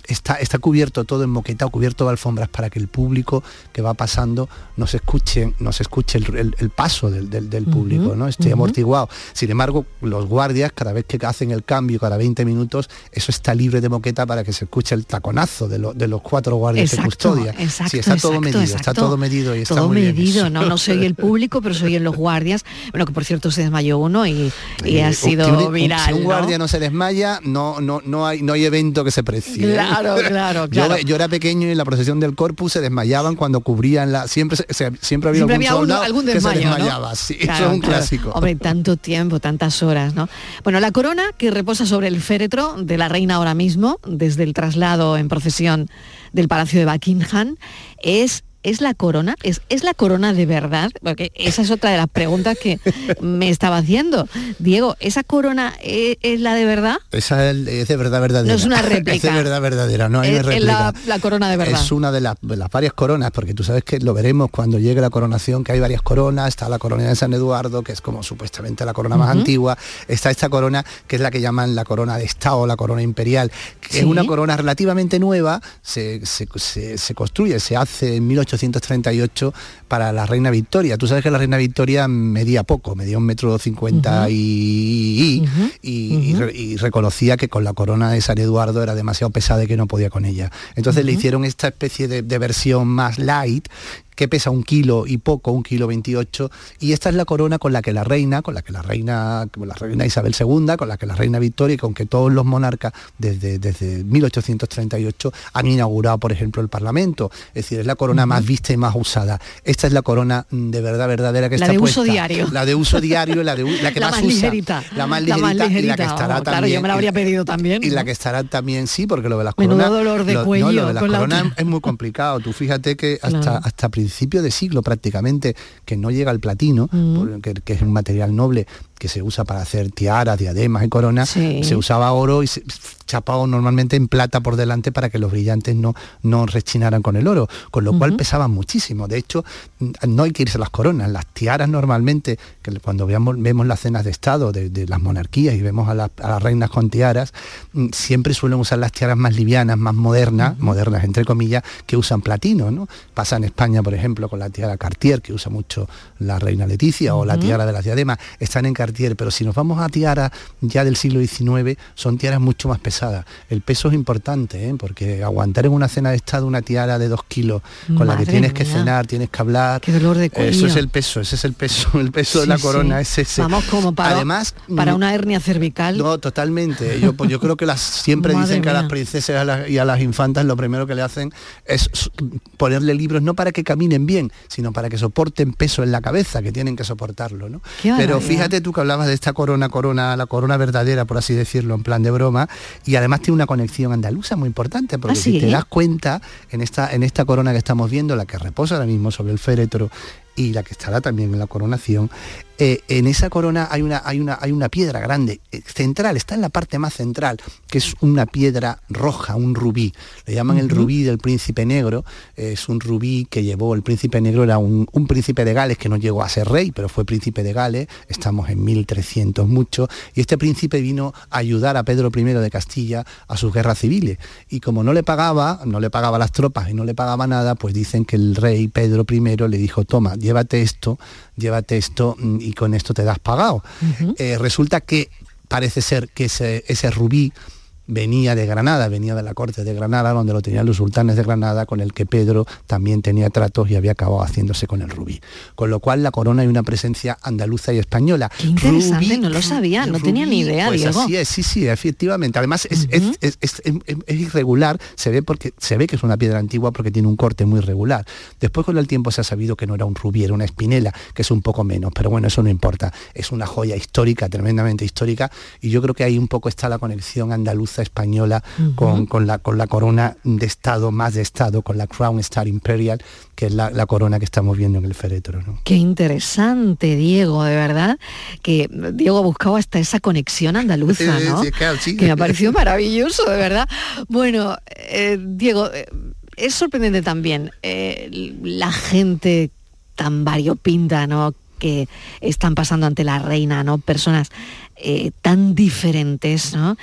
está, está cubierto todo en moqueta, cubierto de alfombras para que el público que va pasando no se escuche, no se escuche el, el- el paso del, del- del público, ¿no? Esté ujú. amortiguado. Sin embargo, los guardias, cada vez que hacen el cambio, cada 20 minutos, eso está libre de moqueta para que se escuche el taconazo de, lo- de los cuatro guardias de Exacto, custodia. exacto, sí, está todo exacto, medido, está exacto. todo medido y está todo muy bien medido, eso. no, no soy el público, pero soy en los guardias. Bueno, que por cierto se desmayó uno y, y ha Eh, sido si un- un- viral. Si un ¿no? guardia ¿no? se desmaya, no, no, no, hay, no hay evento que se precie. ¿eh? Claro, claro, Yo, claro. ve- yo era pequeño y en la procesión del Corpus se desmayaban cuando cubrían la... Siempre, siempre había algún soldado algún que se desmayaba. Sí, eso es un clásico. Hombre, tanto tiempo, tantas horas, ¿no? Bueno, la corona que reposa sobre el féretro de la reina ahora mismo, desde el traslado en procesión del Palacio de Buckingham, es ¿Es la corona? ¿Es, ¿Es la corona de verdad? Porque esa es otra de las preguntas que me estaba haciendo. Diego, ¿esa corona e, es, la de verdad? Esa es, de verdad verdadera. No es una réplica. es de verdad verdadera, no hay es, réplica. La, corona de verdad. Es una de las, varias coronas, porque tú sabes que lo veremos cuando llegue la coronación, que hay varias coronas. Está la corona de San Eduardo, que es como supuestamente la corona más antigua. Está esta corona, que es la que llaman la corona de Estado, la corona imperial, que es una corona relativamente nueva, se, se construye, se hace en 1800 1838 para la reina Victoria. Tú sabes que la reina Victoria medía poco, medía un metro cincuenta y, y, reconocía que con la corona de San Eduardo era demasiado pesada y que no podía con ella. Entonces le hicieron esta especie de, de versión más light que pesa un kilo y poco, un kilo 28, y esta es la corona con la que la reina, con la que la reina, la reina Isabel II, con la que la reina Victoria y con que todos los monarcas desde, desde 1838 han inaugurado, por ejemplo, el Parlamento. Es decir, es la corona más vista y más usada. Esta es la corona de verdad verdadera que la está de puesta. uso diario. La de uso diario, la, de, la que la más, usa. La más ligerita. y la que estará también. Claro, yo me la habría pedido también. Y la que estará también, sí, porque lo de las coronas... dolor de cuello. lo de las coronas es muy complicado. Tú fíjate que hasta, hasta principio de siglo prácticamente que no llega al platino, que, es un material noble que se usa para hacer tiaras, diademas y coronas, se usaba oro y se, chapado normalmente en plata por delante para que los brillantes no, no rechinaran con el oro, con lo cual pesaban muchísimo. De hecho, no hay que irse a las coronas, las tiaras normalmente, que cuando veamos, vemos las cenas de Estado de, las monarquías y vemos a, las reinas con tiaras, mm, siempre suelen usar las tiaras más livianas, más modernas, modernas entre comillas, que usan platino. ¿no? Pasa en España, por ejemplo, con la tiara Cartier, que usa mucho la reina Leticia, o la tiara de las diademas, están en Cartier, pero si nos vamos a tiaras ya del siglo XIX, son tiaras mucho más pesadas el peso es importante, ¿eh? porque aguantar en una cena de estado una tiara de dos kilos con la que tienes que cenar, tienes que hablar. Qué dolor de cuello. Eso es el peso, ese es el peso, el peso de la corona es ese. Vamos como para, Además, para una hernia cervical. No, totalmente. Yo, pues, yo creo que las siempre dicen que a las princesas y a las infantas lo primero que le hacen es ponerle libros no para que caminen bien, sino para que soporten peso en la cabeza, que tienen que soportarlo, ¿no? Pero fíjate tú que hablabas de esta corona, corona, la corona verdadera, por así decirlo, en plan de broma, y además tiene una conexión andaluza muy importante, porque ¿Ah, si te das cuenta, en esta, en esta corona que estamos viendo, la que reposa ahora mismo sobre el féretro y la que estará también en la coronación, eh, en esa corona hay una, hay, una, hay una piedra grande, eh, central, está en la parte más central, que es una piedra roja, un rubí. Le llaman el rubí del príncipe negro. es un rubí que llevó, el príncipe negro era un, príncipe de Gales que no llegó a ser rey, pero fue príncipe de Gales, estamos en 1300 mucho, y este príncipe vino a ayudar a Pedro I de Castilla a sus guerras civiles. Y como no le pagaba, no le pagaba las tropas y no le pagaba nada, pues dicen que el rey Pedro I le dijo, toma, llévate esto, llévate esto mm, y con esto te das pagado. Eh, resulta que parece ser que ese, ese rubí venía de Granada, venía de la corte de Granada, donde lo tenían los sultanes de Granada, con el que Pedro también tenía tratos y había acabado haciéndose con el rubí. Con lo cual la corona hay una presencia andaluza y española. Qué interesante, no lo sabía, no tenía ni idea, pues Diego. Así es, sí, sí, efectivamente. Además es, irregular, se ve porque se ve que es una piedra antigua porque tiene un corte muy regular. Después con el tiempo se ha sabido que no era un rubí, era una espinela, que es un poco menos, pero bueno, eso no importa. Es una joya histórica, tremendamente histórica, y yo creo que ahí un poco está la conexión andaluza española con, la, con la corona de Estado, más de Estado, con la Crown Star Imperial, que es la, corona que estamos viendo en el féretro. Qué interesante, Diego, de verdad, que Diego ha buscado hasta esa conexión andaluza, ¿no? que me ha parecido maravilloso, de verdad. Bueno, eh, Diego, eh, es sorprendente también eh, la gente tan variopinta, ¿no? que están pasando ante la reina, ¿no? Personas tan diferentes, ¿no?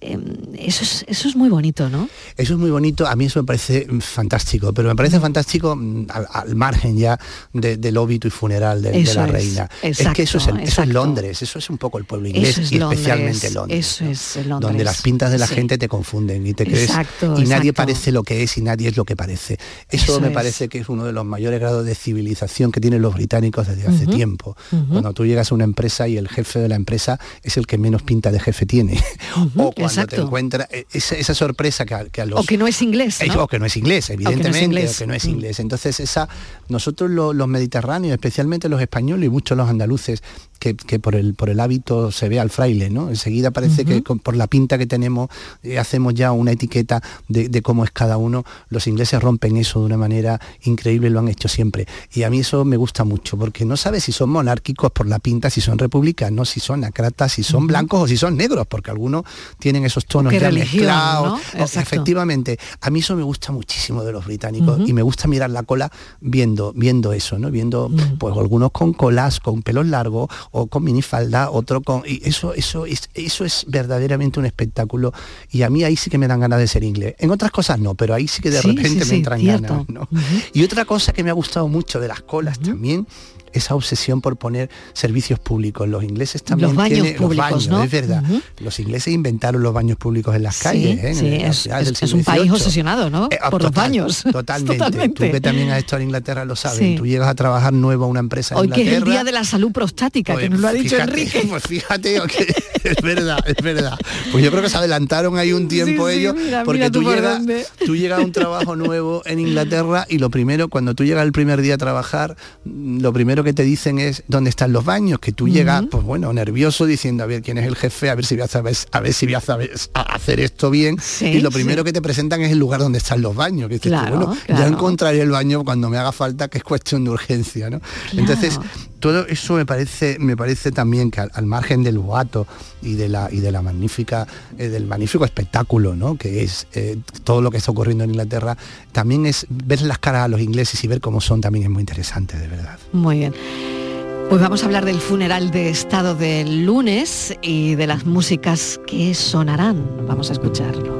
Em, eso, es, eso es muy bonito, ¿no? Eso es muy bonito, a mí eso me parece fantástico, pero me parece fantástico mm, al, margen ya del óbito y funeral de, la reina. Es, que eso es, Londres, eso es un poco el pueblo inglés y especialmente Londres. Eso es Londres. Donde las pintas de la gente te confunden y te crees y nadie parece lo que es y nadie es lo que parece. Eso, me parece que es uno de los mayores grados de civilización que tienen los británicos desde hace tiempo. Cuando tú llegas a una empresa y el jefe de la empresa es el que menos pinta de jefe tiene. o cuando te encuentras eh, esa, sorpresa que a, los... O que no es inglés. O que no es inglés, evidentemente, o que no es inglés. Entonces, esa, nosotros los mediterráneos, especialmente los españoles y muchos los andaluces, que, por, el, por el hábito se ve al fraile, ¿no? Enseguida parece que por la pinta que tenemos eh, hacemos ya una etiqueta de, cómo es cada uno. Los ingleses rompen eso de una manera increíble, lo han hecho siempre. Y a mí eso me gusta mucho, porque no sabes si son monárquicos por la pinta, si son republicanos, si son acratas, si son blancos o si son negros, porque algunos tienen esos tonos ya mezclados. Efectivamente, a mí eso me gusta muchísimo de los británicos y me gusta mirar la cola viendo, viendo eso, ¿no? Viendo pues algunos con colas, con pelos largos o con minifalda, otro con... Y eso, eso, es, eso es verdaderamente un espectáculo y a mí ahí sí que me dan ganas de ser inglés. En otras cosas no, pero ahí sí que de repente me entran ganas. Y otra cosa que me ha gustado mucho de las colas también esa obsesión por poner servicios públicos. Los ingleses también los baños tienen públicos, los baños, es verdad. Los ingleses inventaron los baños públicos en las calles. ¿eh? es, un país obsesionado, ¿no? Eh, por los baños. Totalmente. Tú que también has estado en Inglaterra lo sabes. Tú llegas a trabajar nuevo a una empresa Hoy que es el día de la salud prostática, que pues nos lo ha dicho Enrique. Pues fíjate, es verdad, es verdad. Pues yo creo que se adelantaron ahí un tiempo ellos, porque tú, llegas, tú llegas a un trabajo nuevo en Inglaterra y lo primero, cuando tú llegas el primer día a trabajar, lo primero que te dicen es dónde están los baños, que tú llegas, pues bueno, nervioso diciendo a ver quién es el jefe, a ver si voy a saber, a ver si voy a, saber, hacer esto bien. y lo primero que te presentan es el lugar donde están los baños. Que bueno, ya encontraré el baño cuando me haga falta, que es cuestión de urgencia, ¿no? Entonces, todo eso me parece, me parece también que al, margen del boato y de la y de la magnífica, eh, del magnífico espectáculo, ¿no? Que es eh, todo lo que está ocurriendo en Inglaterra, también es ver las caras a los ingleses y ver cómo son también es muy interesante, de verdad. Muy bien. Pues vamos a hablar del funeral de Estado del lunes y de las músicas que sonarán. Vamos a escucharlo.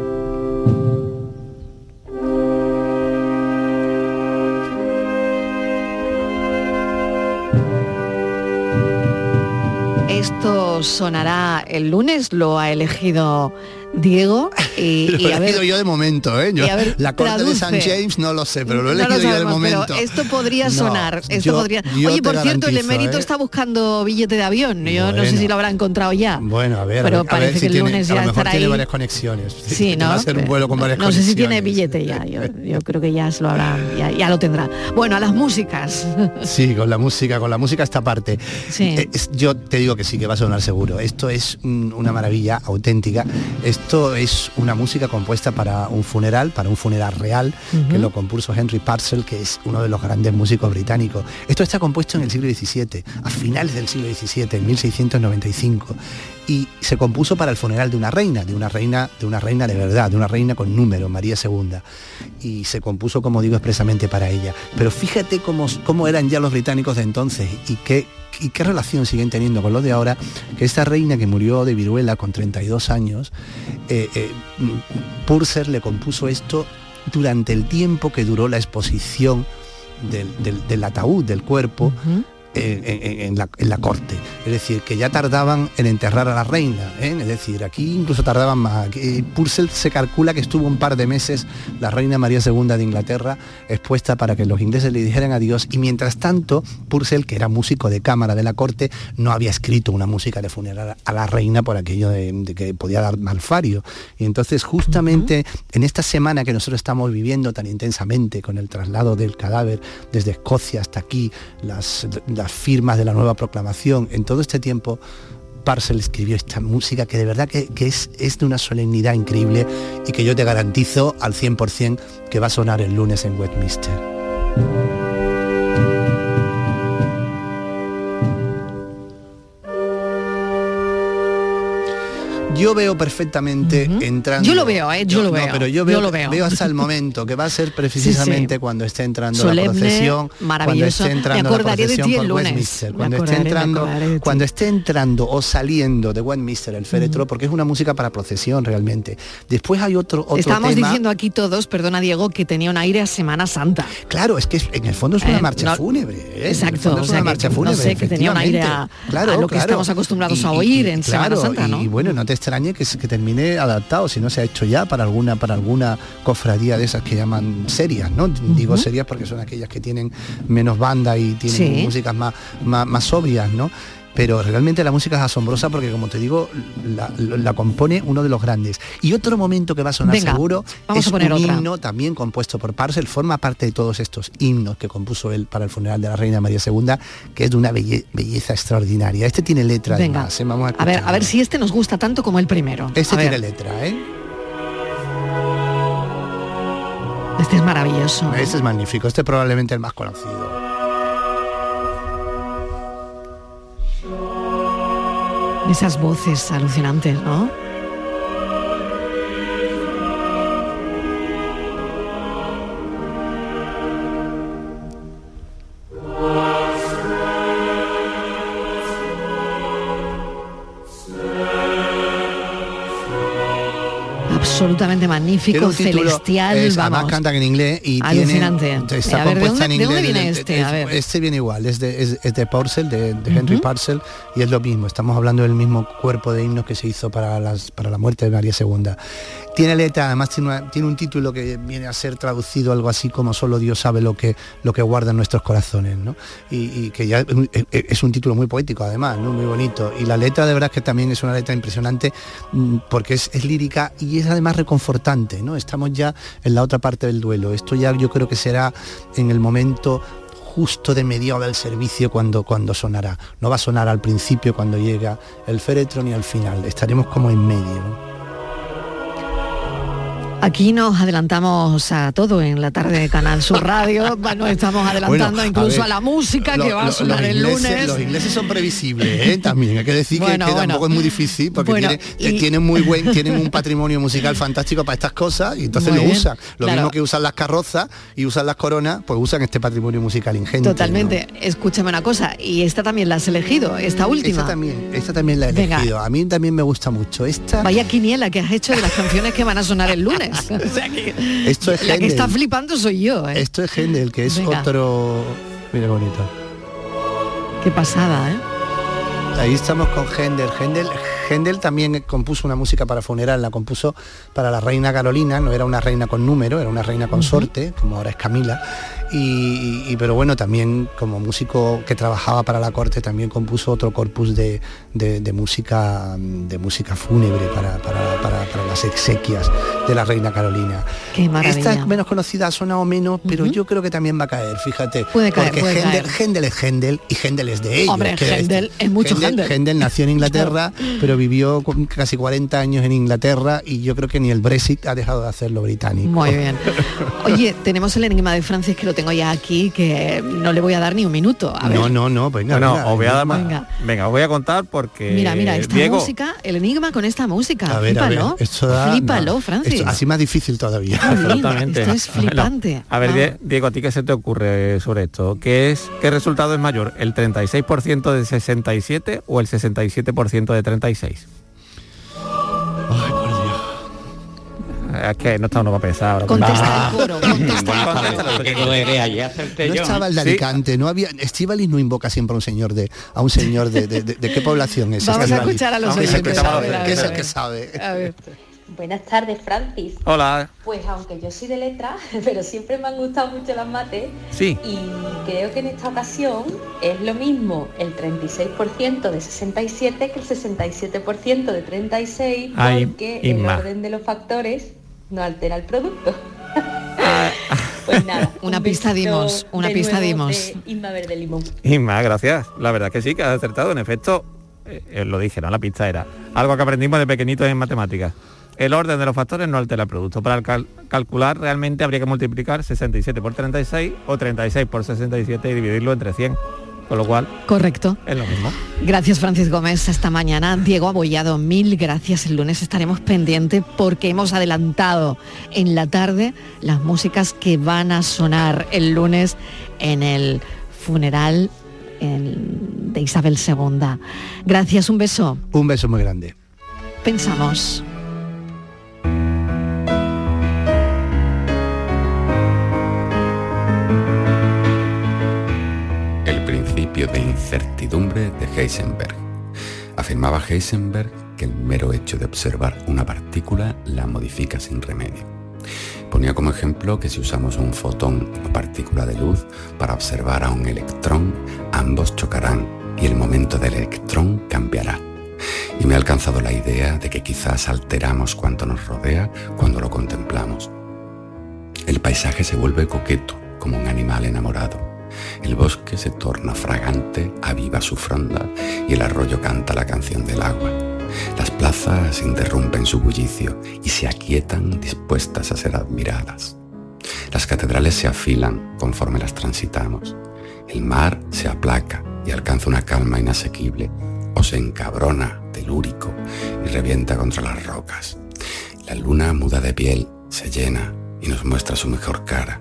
Esto sonará el lunes, lo ha elegido Diego. Y, lo he elegido yo de momento, ¿eh? la corte de San James no lo sé, pero lo he elegido yo de momento. esto podría sonar. Esto podría... Oye, por cierto, el emérito ¿eh? está buscando billete de avión. Yo no sé si lo habrá encontrado ya. Bueno, a ver. Pero parece que el lunes ya estará tiene varias conexiones. Sí, ¿no? Va a ser un vuelo con varias no sé si tiene billete ya. Yo, creo que ya lo habrá, ya, lo tendrá. Bueno, a las músicas. Sí, con la música, con la música esta parte. Sí. Eh, yo te digo que sí que va a sonar seguro. Esto es una maravilla auténtica. Esto es una música compuesta para un funeral, para un funeral real, que lo compuso Henry Parcel, que es uno de los grandes músicos británicos. Esto está compuesto en el siglo XVII, a finales del siglo XVII, en 1695 y se compuso para el funeral de una reina, de una reina, de una reina de verdad, de una reina con número, María II. Y se compuso, como digo, expresamente para ella. Pero fíjate cómo, cómo eran ya los británicos de entonces y qué y qué relación siguen teniendo con lo de ahora, que esta reina que murió de viruela con 32 años, eh, eh, Purser le compuso esto durante el tiempo que duró la exposición del, ataúd, del cuerpo, en, la, corte. Es decir, que ya tardaban en enterrar a la reina. ¿eh? Es decir, aquí incluso tardaban más. Purcell se calcula que estuvo un par de meses la reina María II de Inglaterra expuesta para que los ingleses le dijeran adiós. Y mientras tanto, Purcell, que era músico de cámara de la corte, no había escrito una música de funeral a la reina por aquello de, que podía dar malfario. Y entonces justamente en esta semana que nosotros estamos viviendo tan intensamente con el traslado del cadáver desde Escocia hasta aquí, las las firmas de la nueva proclamación, en todo este tiempo Parcel escribió esta música que de verdad que, es, es, de una solemnidad increíble y que yo te garantizo al 100% que va a sonar el lunes en Westminster. Yo veo perfectamente entrando. Yo lo veo, ¿eh? yo, lo veo. pero yo veo, veo. hasta el momento que va a ser precisamente cuando esté entrando la procesión, cuando esté entrando la procesión por Westminster, cuando esté entrando, cuando esté entrando o saliendo de Westminster el féretro, porque es una música para procesión realmente. Después hay otro otro Estamos diciendo aquí todos, perdona Diego, que tenía un aire a Semana Santa. Claro, es que en el fondo es una eh, marcha fúnebre. ¿eh? Exacto, es una marcha fúnebre. No sé, que tenía un aire a, lo que estamos acostumbrados a oír en Semana Santa, ¿no? Y bueno, no te extrañe que, que termine adaptado, si no se ha hecho ya para alguna, para alguna cofradía de esas que llaman serias, ¿no? Digo serias porque son aquellas que tienen menos banda y tienen músicas más, más, más, sobrias, ¿no? Pero realmente la música es asombrosa porque como te digo, la, compone uno de los grandes. Y otro momento que va a sonar seguro vamos es a poner un himno también compuesto por Parcel, forma parte de todos estos himnos que compuso él para el funeral de la reina María II, que es de una belleza extraordinaria. Este tiene letra Venga. además, ¿eh? vamos a, ver, a ver si este nos gusta tanto como el primero. Este tiene letra, ¿eh? Este es maravilloso. Este es magnífico, este es probablemente el más conocido. Esas voces alucinantes, ¿no? Absolutamente magnífico, celestial. Es, además cantan en inglés y Alucinante. Tiene, está a ver, compuesta ¿de dónde, en inglés. ¿de dónde viene este? A ver. Este viene igual, es de, es, de Purcell, de, Henry Purcell, y es lo mismo. Estamos hablando del mismo cuerpo de himnos que se hizo para, las, para la muerte de María II. Tiene letra, además tiene, un título que viene a ser traducido algo así como solo Dios sabe lo que, lo que guarda en nuestros corazones, ¿no? Y, que ya es un título muy poético además, ¿no? Muy bonito. Y la letra de verdad que también es una letra impresionante mm, porque es, es lírica y es además reconfortante, ¿no? Estamos ya en la otra parte del duelo. Esto ya yo creo que será en el momento justo de medio del servicio cuando, cuando sonará. No va a sonar al principio cuando llega el féretro ni al final. Estaremos como en medio. Aquí nos adelantamos a todo en la tarde de Canal Sur Radio, nos estamos adelantando incluso a, la música que va a sonar el lunes. Los ingleses son previsibles, ¿eh? también hay que decir que, tampoco es muy difícil porque tienen, muy buen, tienen un patrimonio musical fantástico para estas cosas y entonces lo usan. Lo mismo que usan las carrozas y usan las coronas, pues usan este patrimonio musical ingente. Totalmente. Escúchame una cosa, y esta también la has elegido, esta última. Esta también, esta también la he elegido. A mí también me gusta mucho. Esta. Vaya quiniela que has hecho de las canciones que van a sonar el lunes. Esto es la que está flipando soy yo. ¿eh? Esto es Händel, que es otro... Mira bonito. Qué pasada, ¿eh? Ahí estamos con Händel. Händel, Händel también compuso una música para funeral, la compuso para la reina Carolina, no era una reina con número, era una reina con sorte, como ahora es Camila y, pero bueno, también como músico que trabajaba para la corte, también compuso otro corpus de, música de música fúnebre para, las exequias de la reina Carolina. Esta es menos conocida, suena o menos, pero yo creo que también va a caer, fíjate. Puede caer, porque Händel, es Händel y Händel es de ellos. Hombre, Händel es mucho Händel. nació en Inglaterra, pero vivió casi 40 años en Inglaterra y yo creo que ni el Brexit ha dejado de hacerlo británico. Muy bien. Oye, tenemos el enigma de Francis que lo tengo ya aquí que no le voy a dar ni un minuto. No, no, no, venga. No, os voy a dar más. Venga. os voy a contar porque. Mira, mira, esta música, el enigma con esta música. A ver, flípalo. A ver, esto da, flípalo, Francis. así más difícil todavía. Exactamente. Esto es flipante. a ver, Diego, ¿a ti qué se te ocurre sobre esto? ¿Qué es qué resultado es mayor? ¿El 36% de 67 o el 67% de 36? Es que no está uno para pensar. Contesta el coro, No estaba el de Alicante, no había. Estivalis no invoca siempre a un señor de. a un señor de, de, de, qué población es. Vamos a escuchar a los que, el que sabe, que es el que sabe. A ver. Buenas tardes, Francis. Hola. Pues aunque yo soy de letra, pero siempre me han gustado mucho las mates. Sí. Y creo que en esta ocasión es lo mismo el 36% de 67 que el 67% de 36, porque el orden de los factores no altera el producto. pues nada. Una pista dimos, una pista dimos. Inma Verde Limón. Inma, gracias. La verdad que sí, que has acertado. En efecto, eh, lo dije, ¿no? La pista era algo que aprendimos de pequeñitos en matemáticas. El orden de los factores no altera el producto. Para calcular realmente habría que multiplicar 67 por 36 o 36 por 67 y dividirlo entre 100 con lo cual correcto. es lo mismo. Gracias Francis Gómez. Esta mañana. Diego Abollado mil gracias. El lunes estaremos pendientes porque hemos adelantado en la tarde las músicas que van a sonar el lunes en el funeral de Isabel II gracias un beso. Un beso muy grande. Pensamos de incertidumbre de Heisenberg. Afirmaba Heisenberg que el mero hecho de observar una partícula la modifica sin remedio. Ponía como ejemplo que si usamos un fotón o partícula de luz para observar a un electrón, ambos chocarán, y el momento del electrón cambiará. Y me ha alcanzado la idea de que quizás alteramos cuanto nos rodea cuando lo contemplamos. El paisaje se vuelve coqueto como un animal enamorado. El bosque se torna fragante, aviva su fronda y el arroyo canta la canción del agua. Las plazas interrumpen su bullicio y se aquietan dispuestas a ser admiradas. Las catedrales se afilan conforme las transitamos. El mar se aplaca y alcanza una calma inasequible o se encabrona telúrico y revienta contra las rocas. La luna muda de piel, se llena y nos muestra su mejor cara.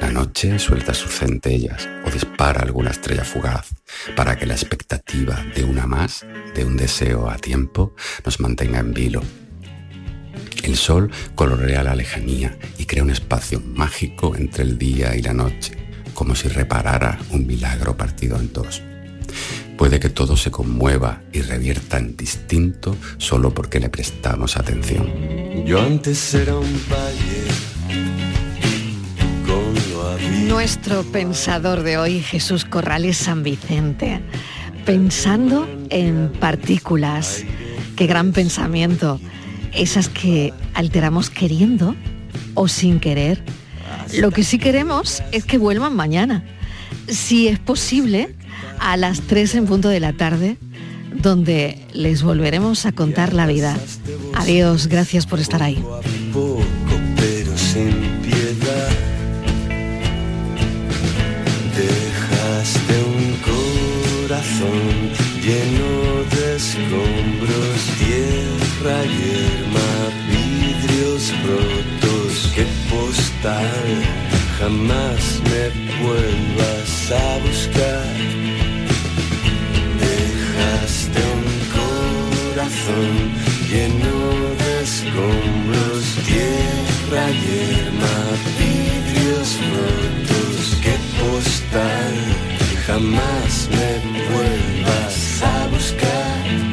La noche suelta sus centellas o dispara alguna estrella fugaz para que la expectativa de una más, de un deseo a tiempo, nos mantenga en vilo. El sol colorea la lejanía y crea un espacio mágico entre el día y la noche, como si reparara un milagro partido en dos. Puede que todo se conmueva y revierta en distinto solo porque le prestamos atención. Yo antes era un Nuestro pensador de hoy, Jesús Corrales San Vicente, pensando en partículas, qué gran pensamiento, esas que alteramos queriendo o sin querer. Lo que sí queremos es que vuelvan mañana, si es posible, a las 3 en punto de la tarde, donde les volveremos a contar la vida. Adiós, gracias por estar ahí. lleno de escombros, tierra, hierba, vidrios rotos. Qué postal, jamás me vuelvas a buscar. Dejaste un corazón lleno de escombros, tierra, hierba, vidrios rotos. Qué postal jamás me vuelvas a buscar.